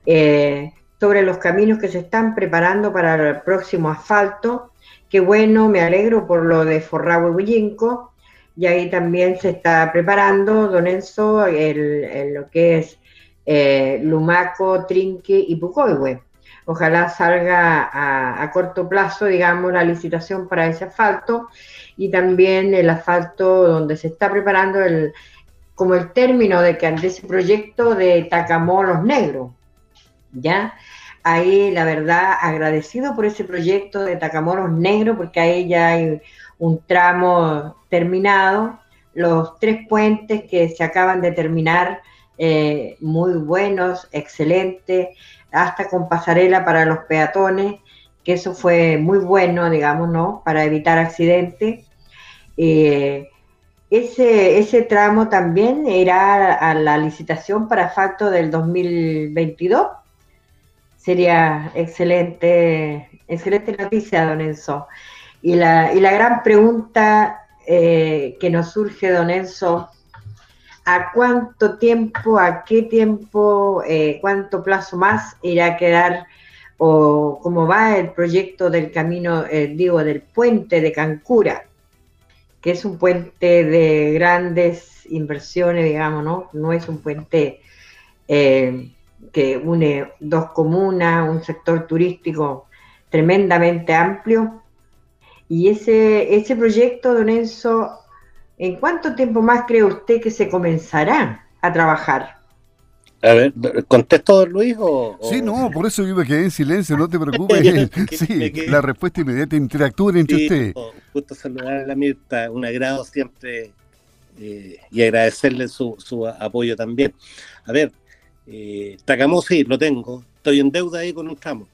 eh, sobre los caminos que se están preparando para el próximo asfalto. Qué bueno, me alegro por lo de Forragüe Bullinco. Y ahí también se está preparando, don Enzo, el, lo que es eh, Lumaco, Trinque y Pucoihue. Ojalá salga a, corto plazo, digamos, la licitación para ese asfalto y también el asfalto donde se está preparando el, como el término de, que, ese proyecto de Tacamolos Negros. ¿Ya? Ahí, la verdad, agradecido por ese proyecto de Tacamoros Negro, porque ahí ya hay un tramo terminado, los tres puentes que se acaban de terminar, eh, muy buenos, excelentes, hasta con pasarela para los peatones, que eso fue muy bueno, digamos, ¿no? Para evitar accidentes. Eh, ese, ese tramo también irá a la licitación para asfalto del 2022 sería excelente, excelente noticia, don Enzo. Y la, y la gran pregunta eh, que nos surge, don Enzo, ¿a cuánto tiempo, a qué tiempo, eh, cuánto plazo más irá a quedar o cómo va el proyecto del camino, eh, digo, del puente de Cancura, que es un puente de grandes inversiones, digamos, ¿no? No es un puente que une dos comunas, un sector turístico tremendamente amplio. Y ese, ese proyecto, don Enzo, ¿en cuánto tiempo más cree usted que se comenzará a trabajar? A ver, ¿contesto, don Luis? O, Sí, no, por eso yo me quedé en silencio, no te preocupes. sí, la respuesta inmediata, interactúen entre ustedes. Justo saludar a la Mirta, un agrado siempre eh, y agradecerle su, su apoyo también. A ver, eh, sí, lo tengo. Estoy en deuda ahí con un tramo.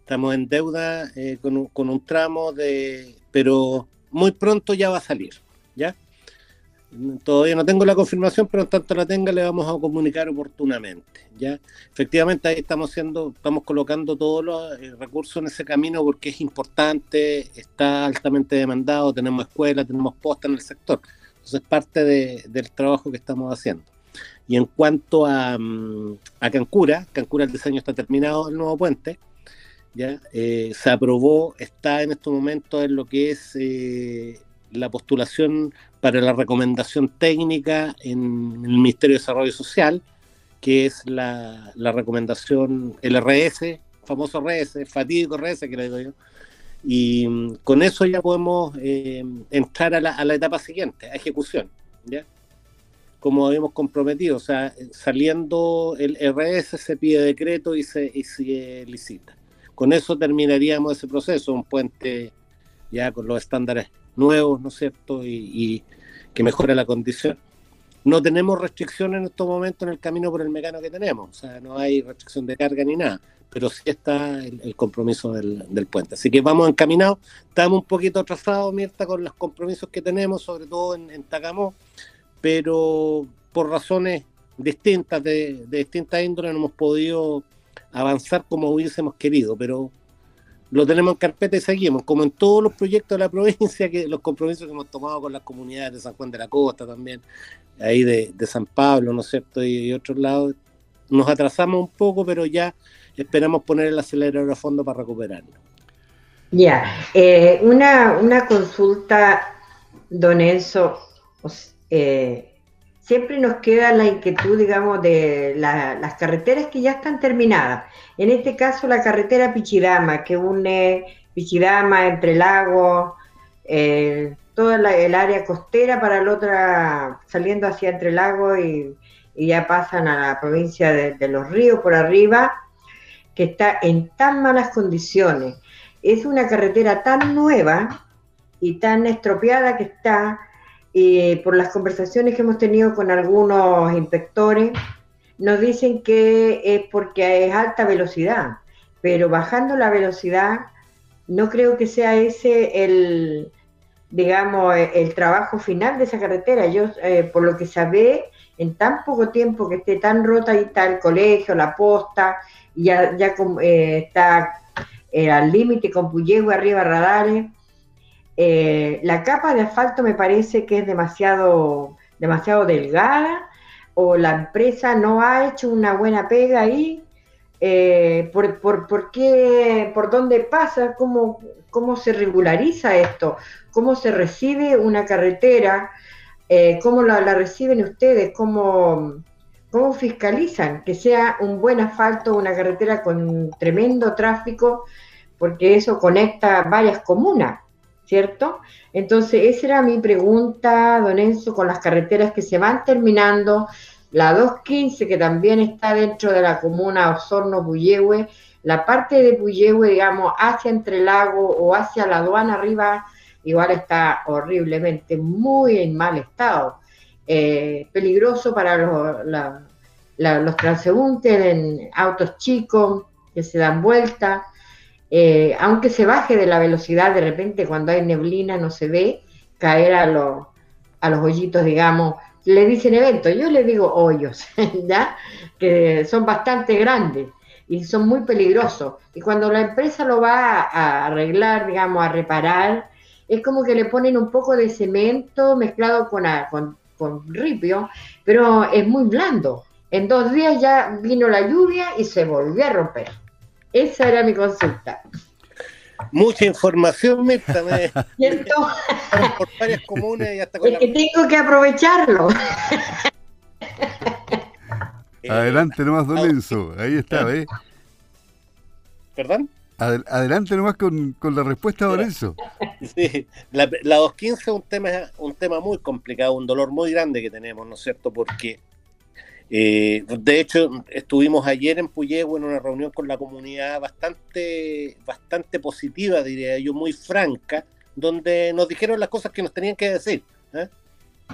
Estamos en deuda eh, con, un, tramo de. Pero muy pronto ya va a salir. ¿Ya? Todavía no tengo la confirmación, pero en tanto la tenga le vamos a comunicar oportunamente. ¿ya? Efectivamente, ahí estamos haciendo, estamos colocando todos los eh, recursos en ese camino porque es importante, está altamente demandado, tenemos escuela, tenemos posta en el sector. Entonces es parte de, del trabajo que estamos haciendo. Y en cuanto a, mm, a Cancura, Cancura el diseño está terminado, el nuevo puente, ya eh, se aprobó, está en este momento en lo que es eh, la postulación para la recomendación técnica en el Ministerio de Desarrollo Social, que es la, la recomendación, el RS, famoso RS, fatídico RS que le digo yo, y mm, con eso ya podemos eh, entrar a la, a la etapa siguiente, a ejecución. ¿ya? Como habíamos comprometido, o sea, saliendo el RS se pide decreto y se, licita. Con eso terminaríamos ese proceso, un puente ya con los estándares nuevos, ¿no es cierto? Y, que mejora la condición. No tenemos restricciones en estos momentos en el camino por el mecano que tenemos, o sea, no hay restricción de carga ni nada, pero sí está el, compromiso del, puente. Así que vamos encaminados, estamos un poquito atrasados, Mirta, con los compromisos que tenemos, sobre todo en, en pero por razones distintas, de, de distintas índoles, no hemos podido avanzar como hubiésemos querido, pero lo tenemos en carpeta y seguimos, como en todos los proyectos de la provincia, que los compromisos que hemos tomado con las comunidades de San Juan de la Costa también, ahí de, San Pablo, ¿no es cierto? Y, otros lados, nos atrasamos un poco, pero ya esperamos poner el acelerador a fondo para recuperarlo. Ya, eh, una, una consulta, don Enzo, eh, siempre nos queda la inquietud, digamos, de las carreteras que ya están terminadas. En este caso, la carretera Pichidama, que une Pichidama, Entre Lagos, eh, toda el área costera para la otra, saliendo hacia Entre Lagos y, ya pasan a la provincia de, Los Ríos por arriba, que está en tan malas condiciones. Es una carretera tan nueva y tan estropeada que está y por las conversaciones que hemos tenido con algunos inspectores, nos dicen que es porque es alta velocidad, pero bajando la velocidad, no creo que sea ese el, digamos, el trabajo final de esa carretera. Yo, eh, por lo que sabe, en tan poco tiempo que esté tan rota, ahí está el colegio, la posta, ya, ya eh, está eh, al límite con Puyehue arriba radares, eh, la capa de asfalto me parece que es demasiado, demasiado delgada o la empresa no ha hecho una buena pega ahí. Eh, por, por, por, qué, por dónde pasa, cómo, cómo se regulariza esto, cómo se recibe una carretera, eh, cómo la, la, reciben ustedes, cómo, cómo fiscalizan que sea un buen asfalto, una carretera con tremendo tráfico, porque eso conecta varias comunas, ¿cierto? Entonces, esa era mi pregunta, don Enzo, con las carreteras que se van terminando, la 215, que también está dentro de la comuna Osorno-Puyehue, la parte de Puyehue, digamos, hacia Entre Lago o hacia la aduana arriba, igual está horriblemente, muy en mal estado. Eh, peligroso para los, los transeúntes en autos chicos que se dan vuelta. Eh, aunque se baje de la velocidad, de repente cuando hay neblina no se ve caer a los, a los hoyitos, digamos, le dicen eventos, yo le digo hoyos, ¿ya? Que son bastante grandes y son muy peligrosos. Y cuando la empresa lo va a arreglar, digamos, a reparar, es como que le ponen un poco de cemento mezclado con, con, con ripio, pero es muy blando. En dos días ya vino la lluvia y se volvió a romper. Esa era mi consulta. Mucha información, Mirta. Me... ¿Cierto? Por varias comunes y hasta con Es la... que tengo que aprovecharlo. Eh, Adelante nomás, don Enzo. Ahí está, ¿ves? ¿Perdón? Adel adelante nomás con, con, la respuesta, don Enzo. Sí, la, la 215 es un tema, un tema muy complicado, un dolor muy grande que tenemos, ¿no es cierto? Porque eh, de hecho, estuvimos ayer en Puyehue en una reunión con la comunidad bastante, bastante positiva, diría yo, muy franca, donde nos dijeron las cosas que nos tenían que decir. ¿eh?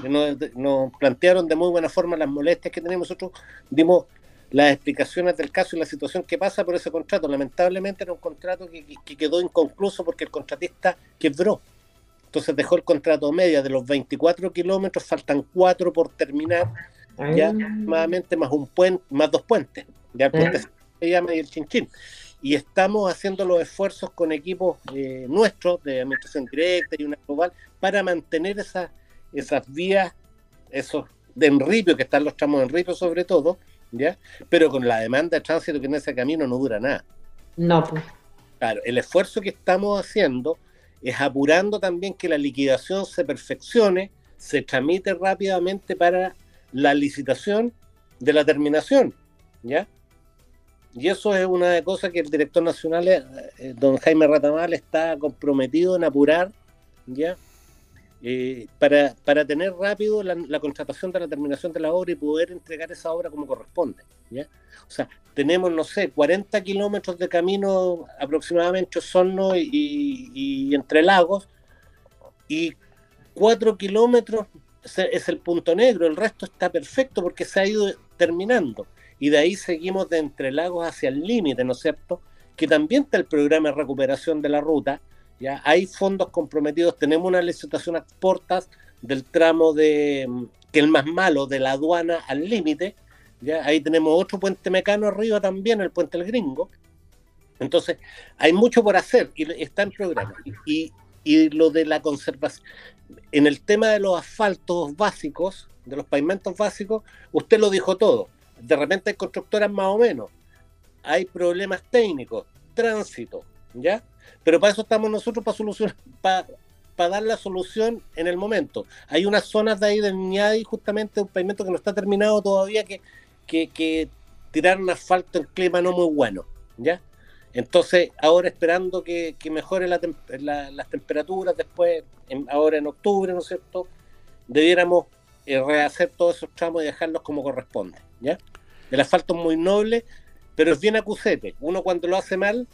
Nos, plantearon de muy buena forma las molestias que tenemos nosotros, dimos las explicaciones del caso y la situación que pasa por ese contrato. Lamentablemente era un contrato que, que quedó inconcluso porque el contratista quebró. Entonces dejó el contrato media de los 24 kilómetros, faltan 4 por terminar ya aproximadamente más un puente, más dos puentes, ya el puente se llama y el chinchín. Y estamos haciendo los esfuerzos con equipos eh, nuestros de administración directa y una global para mantener esas, esas vías, esos de enripio, que están los tramos de enripio sobre todo, ¿ya? Pero con la demanda de tránsito que en ese camino no dura nada. No, pues. Claro, el esfuerzo que estamos haciendo es apurando también que la liquidación se perfeccione, se tramite rápidamente para la licitación de la terminación, ¿ya? Y eso es una de cosas que el director nacional, eh, don Jaime Ratamal, está comprometido en apurar, ¿ya? Eh, para, para, tener rápido la, la, contratación de la terminación de la obra y poder entregar esa obra como corresponde, ¿ya? O sea, tenemos, no sé, 40 kilómetros de camino aproximadamente Osorno y, y entre lagos y 4 kilómetros es el punto negro, el resto está perfecto porque se ha ido terminando. Y de ahí seguimos de entre lagos hacia el límite, ¿no es cierto? Que también está el programa de recuperación de la ruta, ya hay fondos comprometidos, tenemos una licitación a portas del tramo de, que el más malo, de la aduana al límite, ya ahí tenemos otro puente mecano arriba también, el puente El Gringo. Entonces, hay mucho por hacer y está en programa. Y, y lo de la conservación, en el tema de los asfaltos básicos, de los pavimentos básicos, usted lo dijo todo. De repente hay constructoras más o menos. Hay problemas técnicos, tránsito, ¿ya? Pero para eso estamos nosotros para solucionar, para, dar la solución en el momento. Hay unas zonas de ahí del Ñadi, justamente un pavimento que no está terminado todavía, que, que tiraron asfalto en clima no muy bueno, ¿ya? Entonces, ahora esperando que, que mejore la, la, las temperaturas después, ahora en octubre, ¿no es cierto? Debiéramos eh, rehacer todos esos tramos y dejarlos como corresponde, ¿ya? El asfalto es muy noble, pero es bien acusete. Uno cuando lo hace mal,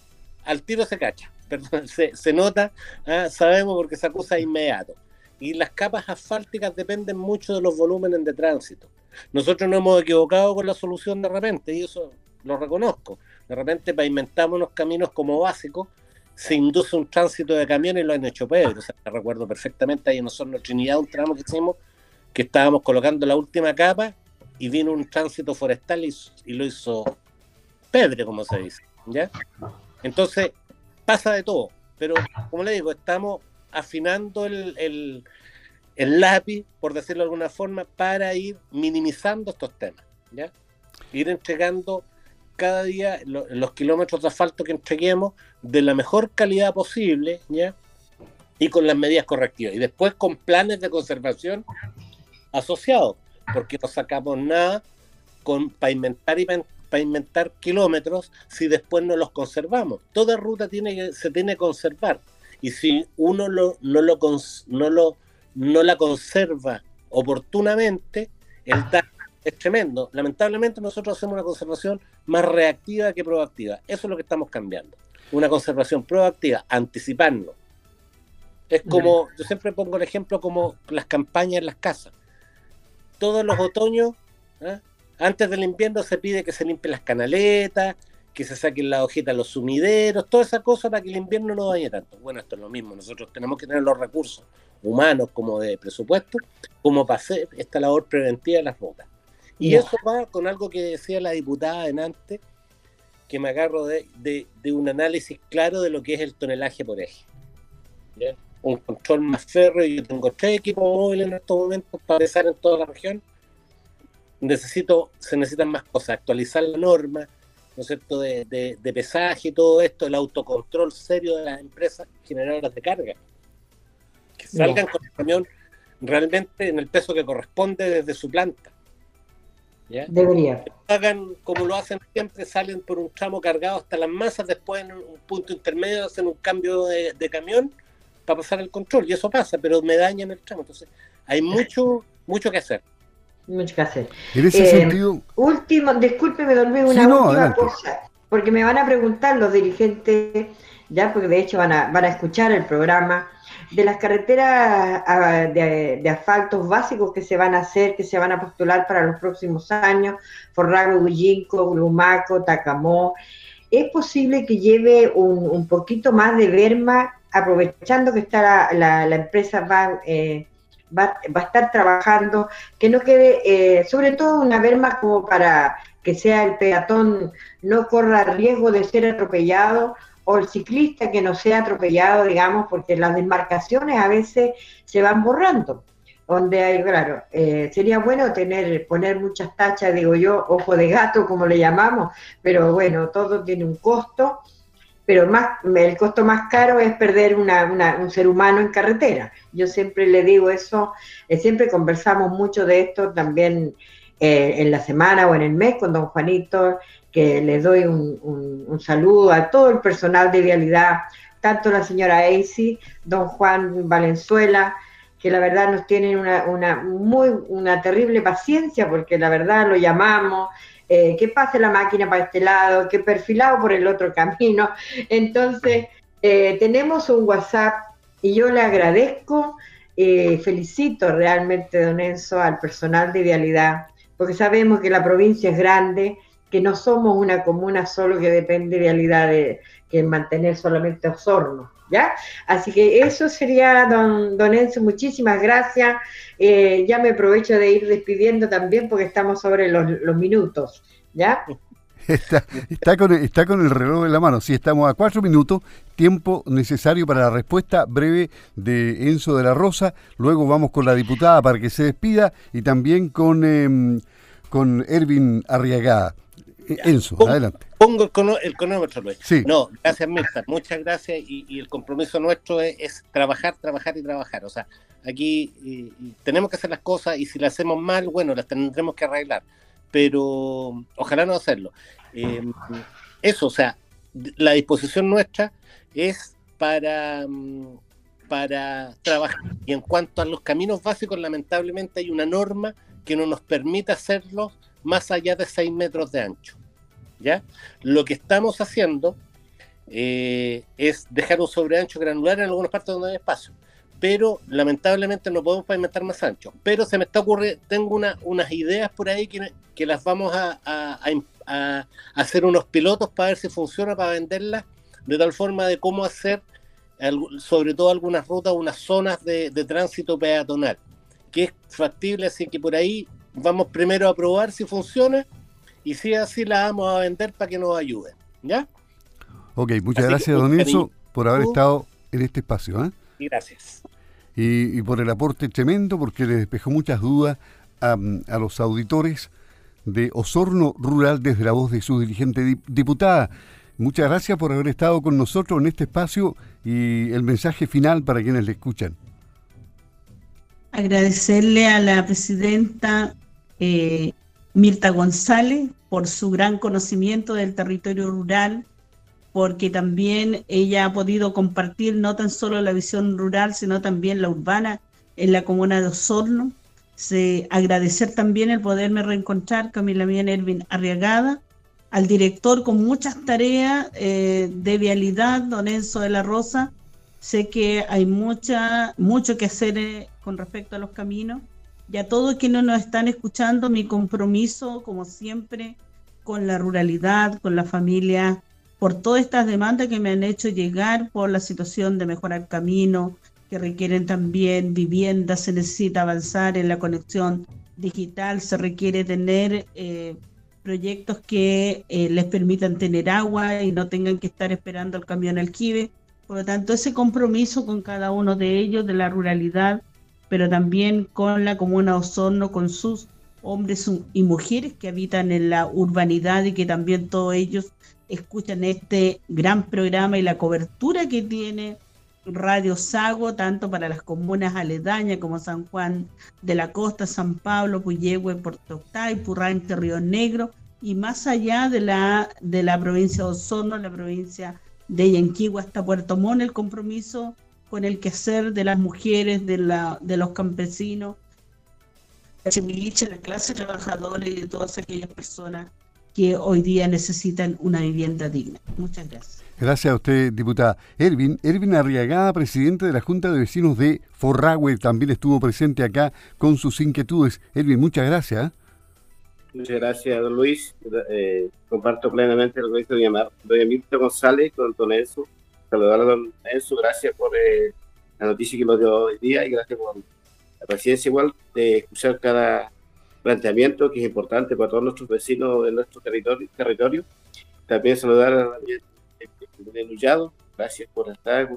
al tiro se cacha, se nota, ¿ah? sabemos porque se acusa de inmediato. Y las capas asfálticas dependen mucho de los volúmenes de tránsito. Nosotros nos hemos equivocado con la solución de repente, y eso lo reconozco de repente pavimentamos unos caminos como básicos, se induce un tránsito de camiones y lo han hecho Pedro. Recuerdo perfectamente ahí en Osorno Trinidad, un tramo que hicimos, que estábamos colocando la última capa y vino un tránsito forestal y, y lo hizo Pedro, como se dice. ¿ya? Entonces, pasa de todo. Pero, como le digo, estamos afinando el, el, el lápiz, por decirlo de alguna forma, para ir minimizando estos temas. ¿ya? Ir entregando cada día los kilómetros de asfalto que entreguemos de la mejor calidad posible, ¿ya? Y con las medidas correctivas. Y después con planes de conservación asociados, porque no sacamos nada con pavimentar y pavimentar kilómetros si después no los conservamos. Toda ruta tiene que, se tiene que conservar. Y si uno lo, no, lo, no, lo, no la conserva oportunamente, el daño es tremendo. Lamentablemente nosotros hacemos una conservación más reactiva que proactiva. Eso es lo que estamos cambiando. Una conservación proactiva, anticiparnos. Es como, yo siempre pongo el ejemplo como las campañas en las casas. Todos los otoños, ¿eh? antes del invierno se pide que se limpien las canaletas, que se saquen la hojita los sumideros, toda esa cosa para que el invierno no dañe tanto. Bueno, esto es lo mismo, nosotros tenemos que tener los recursos humanos como de presupuesto, como para hacer esta labor preventiva de las rutas. Y eso va con algo que decía la diputada antes, que me agarro de, un análisis claro de lo que es el tonelaje por eje. Un control más férreo, yo tengo tres equipos móviles en estos momentos para empezar en toda la región. Necesito, se necesitan más cosas, actualizar la norma, ¿no es cierto?, de, de pesaje y todo esto, el autocontrol serio de las empresas generadoras de carga. Que salgan con el camión realmente en el peso que corresponde desde su planta Debería. Hagan como lo hacen siempre, salen por un tramo cargado hasta las masas, después en un punto intermedio hacen un cambio de, camión para pasar el control. Y eso pasa, pero me dañan el tramo. Entonces, hay mucho, mucho que hacer. Mucho que hacer. En ese eh, sentido. Último, discúlpeme, dormí una última cosa, porque me van a preguntar los dirigentes, ya porque de hecho van a, van a escuchar el programa de las carreteras ah, de, asfaltos básicos que se van a hacer, que se van a postular para los próximos años, Forrago, Huillinco, Grumaco, Tacamó, es posible que lleve un, poquito más de verma, aprovechando que está la, empresa va, eh, va, va, a estar trabajando, que no quede, eh, sobre todo una verma como para que sea el peatón no corra riesgo de ser atropellado o el ciclista que no sea atropellado, digamos, porque las demarcaciones a veces se van borrando. Donde hay, claro, eh, sería bueno tener, poner muchas tachas, digo yo, ojo de gato, como le llamamos, pero bueno, todo tiene un costo, pero más, el costo más caro es perder un ser humano en carretera. Yo siempre le digo eso, eh, siempre conversamos mucho de esto también eh, en la semana o en el mes con don Juanito, que les doy un, saludo a todo el personal de vialidad, tanto la señora Eisi, don Juan Valenzuela, que la verdad nos tienen una, muy, una terrible paciencia, porque la verdad lo llamamos, eh, que pase la máquina para este lado, que perfilado por el otro camino. Entonces, eh, tenemos un WhatsApp y yo le agradezco, eh, felicito realmente, don Enzo, al personal de vialidad, porque sabemos que la provincia es grande, que no somos una comuna solo que depende de realidad de que mantener solamente Osorno, ¿ya? Así que eso sería, don, don Enzo, muchísimas gracias. Eh, ya me aprovecho de ir despidiendo también porque estamos sobre los, minutos, ¿ya? Está, está, con, está con el reloj en la mano. Sí, estamos a cuatro minutos, tiempo necesario para la respuesta breve de Enzo de la Rosa. Luego vamos con la diputada para que se despida y también con, em, con Ervin Arriagada. Enzo, adelante. Pongo el, cronómetro, Luis. No, gracias, Mirta. Muchas gracias. Y, el compromiso nuestro es, trabajar, trabajar y trabajar. O sea, aquí tenemos que hacer las cosas y si las hacemos mal, bueno, las tendremos que arreglar. Pero ojalá no hacerlo. Em, eso, o sea, la disposición nuestra es para, para trabajar. Y en cuanto a los caminos básicos, lamentablemente hay una norma que no nos permite hacerlos más allá de 6 metros de ancho. ¿ya? Lo que estamos haciendo eh, es dejar un sobreancho granular en algunas partes donde hay espacio, pero lamentablemente no podemos pavimentar más ancho. Pero se me está ocurriendo, tengo una, unas ideas por ahí que, que las vamos a, a, hacer unos pilotos para ver si funciona, para venderlas, de tal forma de cómo hacer, sobre todo algunas rutas, unas zonas de, de tránsito peatonal, que es factible, así que por ahí vamos primero a probar si funciona y si así la vamos a vender para que nos ayude. ¿Ya? Ok, muchas gracias, don Enzo, por haber estado en este espacio. ¿eh? Gracias. Y, por el aporte tremendo, porque le despejó muchas dudas a, los auditores de Osorno Rural desde la voz de su dirigente diputada. Muchas gracias por haber estado con nosotros en este espacio y el mensaje final para quienes le escuchan. Agradecerle a la presidenta eh, Mirta González por su gran conocimiento del territorio rural, porque también ella ha podido compartir no tan solo la visión rural, sino también la urbana en la comuna de Osorno. Se, agradecer también el poderme reencontrar con mi amiga Ervin Arriagada, al director con muchas tareas eh, de vialidad, don Enzo de la Rosa. Sé que hay mucha, mucho que hacer eh, con respecto a los caminos. Y a todos quienes nos están escuchando, mi compromiso, como siempre, con la ruralidad, con la familia, por todas estas demandas que me han hecho llegar por la situación de mejorar caminos, que requieren también vivienda, se necesita avanzar en la conexión digital, se requiere tener eh, proyectos que eh, les permitan tener agua y no tengan que estar esperando el camión alquive. Por lo tanto, ese compromiso con cada uno de ellos, de la ruralidad, pero también con la comuna Osorno, con sus hombres y mujeres que habitan en la urbanidad y que también todos ellos escuchan este gran programa y la cobertura que tiene Radio Sago, tanto para las comunas aledañas como San Juan de la Costa, San Pablo, Puyehue, Puerto Octay, Purrante, Río Negro, y más allá de la, de la provincia de Osorno, la provincia de Yanquihue hasta Puerto Montt, el compromiso con el quehacer de las mujeres, de, la, de los campesinos, la clase trabajadora y de todas aquellas personas que hoy día necesitan una vivienda digna. Muchas gracias. Gracias a usted, diputada. Ervin, Ervin Arriagada, presidente de la Junta de Vecinos de Forragüe, también estuvo presente acá con sus inquietudes. Ervin, muchas gracias. ¿eh? Muchas gracias, don Luis. Eh, comparto plenamente lo que dice doña, doña Mirta González con don Enzo. Saludar a don Enzo, gracias por eh, la noticia que nos dio hoy día y gracias por la paciencia igual de escuchar cada planteamiento que es importante para todos nuestros vecinos de nuestro territorio. territorio. También saludar a Lullado, gracias por estar,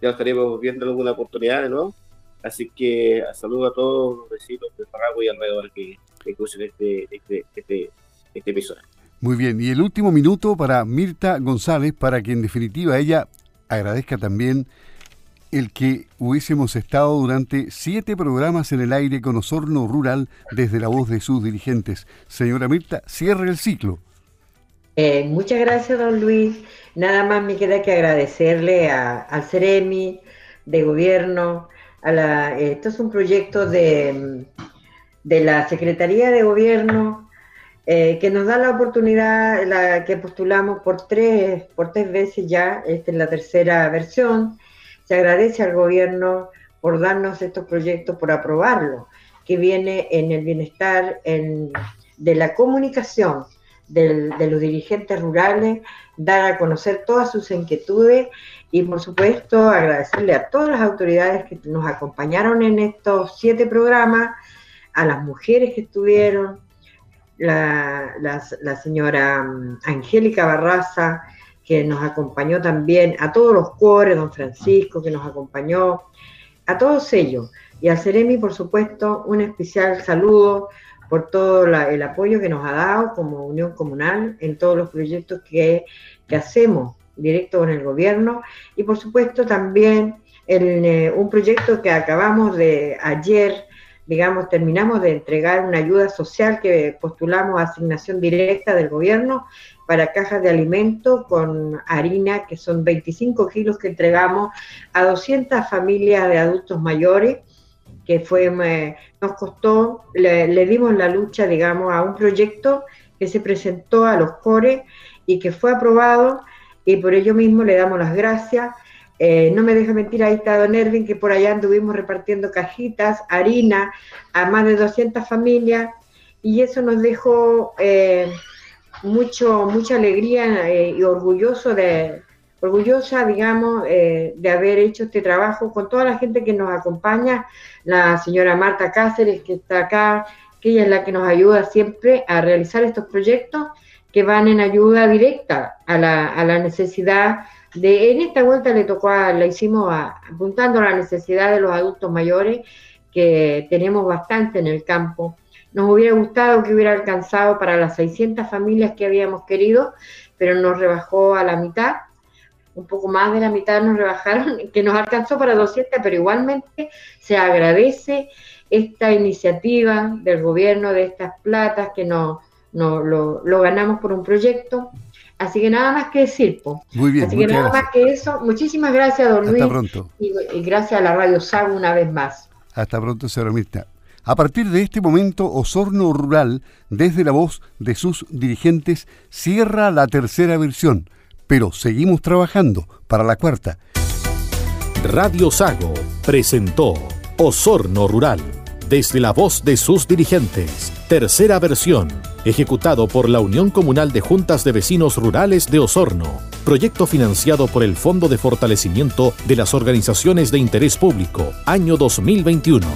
ya estaremos viendo en alguna oportunidad de nuevo. Así que saludo a todos los vecinos de Paraguay y alrededor que, que escuchen este, este, este, este episodio. Muy bien, y el último minuto para Mirta González, para que en definitiva ella agradezca también el que hubiésemos estado durante siete programas en el aire con Osorno Rural desde la voz de sus dirigentes. Señora Mirta, cierre el ciclo. Eh, muchas gracias, don Luis. Nada más me queda que agradecerle al CEREMI de gobierno. A la, esto es un proyecto de, la Secretaría de Gobierno eh, que nos da la oportunidad, la que postulamos por tres, por tres veces ya, esta es la tercera versión. Se agradece al gobierno por darnos estos proyectos, por aprobarlo, que viene en el bienestar en, de la comunicación de los dirigentes rurales, dar a conocer todas sus inquietudes y por supuesto agradecerle a todas las autoridades que nos acompañaron en estos siete programas, a las mujeres que estuvieron, la, la, señora mm, Angélica Barraza, que nos acompañó también, a todos los cores, don Francisco, que nos acompañó, a todos ellos. Y al Ceremi, por supuesto, un especial saludo por todo el apoyo que nos ha dado como Unión Comunal en todos los proyectos que, hacemos directo con el gobierno. Y por supuesto también en eh, un proyecto que acabamos de ayer, digamos, terminamos de entregar una ayuda social que postulamos a asignación directa del gobierno para cajas de alimento con harina, que son 25 kilos que entregamos a 200 familias de adultos mayores que fue, nos costó, le, dimos la lucha, digamos, a un proyecto que se presentó a los CORE y que fue aprobado y por ello mismo le damos las gracias. Eh, no me deja mentir, ahí está Don Ervin, que por allá anduvimos repartiendo cajitas, harina a más de 200 familias y eso nos dejó eh, mucho, mucha alegría eh, y orgulloso de, orgullosa, digamos, eh, de haber hecho este trabajo con toda la gente que nos acompaña, la señora Marta Cáceres, que está acá, que ella es la que nos ayuda siempre a realizar estos proyectos que van en ayuda directa a la, a la necesidad de, en esta vuelta le tocó, a, la hicimos apuntando a la necesidad de los adultos mayores, que tenemos bastante en el campo, Nos hubiera gustado que hubiera alcanzado para las 600 familias que habíamos querido, pero nos rebajó a la mitad, un poco más de la mitad nos rebajaron, que nos alcanzó para 200, pero igualmente se agradece esta iniciativa del gobierno de estas platas que no, no lo, lo ganamos por un proyecto. Así que nada más que decir, po. Muy bien, Así que nada gracias. más que eso. Muchísimas gracias, don Hasta Luis. pronto. Y, y gracias a la Radio SAG una vez más. Hasta pronto, señora Mirta. A partir de este momento, Osorno Rural, desde la voz de sus dirigentes, cierra la tercera versión, pero seguimos trabajando para la cuarta. Radio Sago presentó Osorno Rural, desde la voz de sus dirigentes. Tercera versión, ejecutado por la Unión Comunal de Juntas de Vecinos Rurales de Osorno. Proyecto financiado por el Fondo de Fortalecimiento de las Organizaciones de Interés Público, año 2021.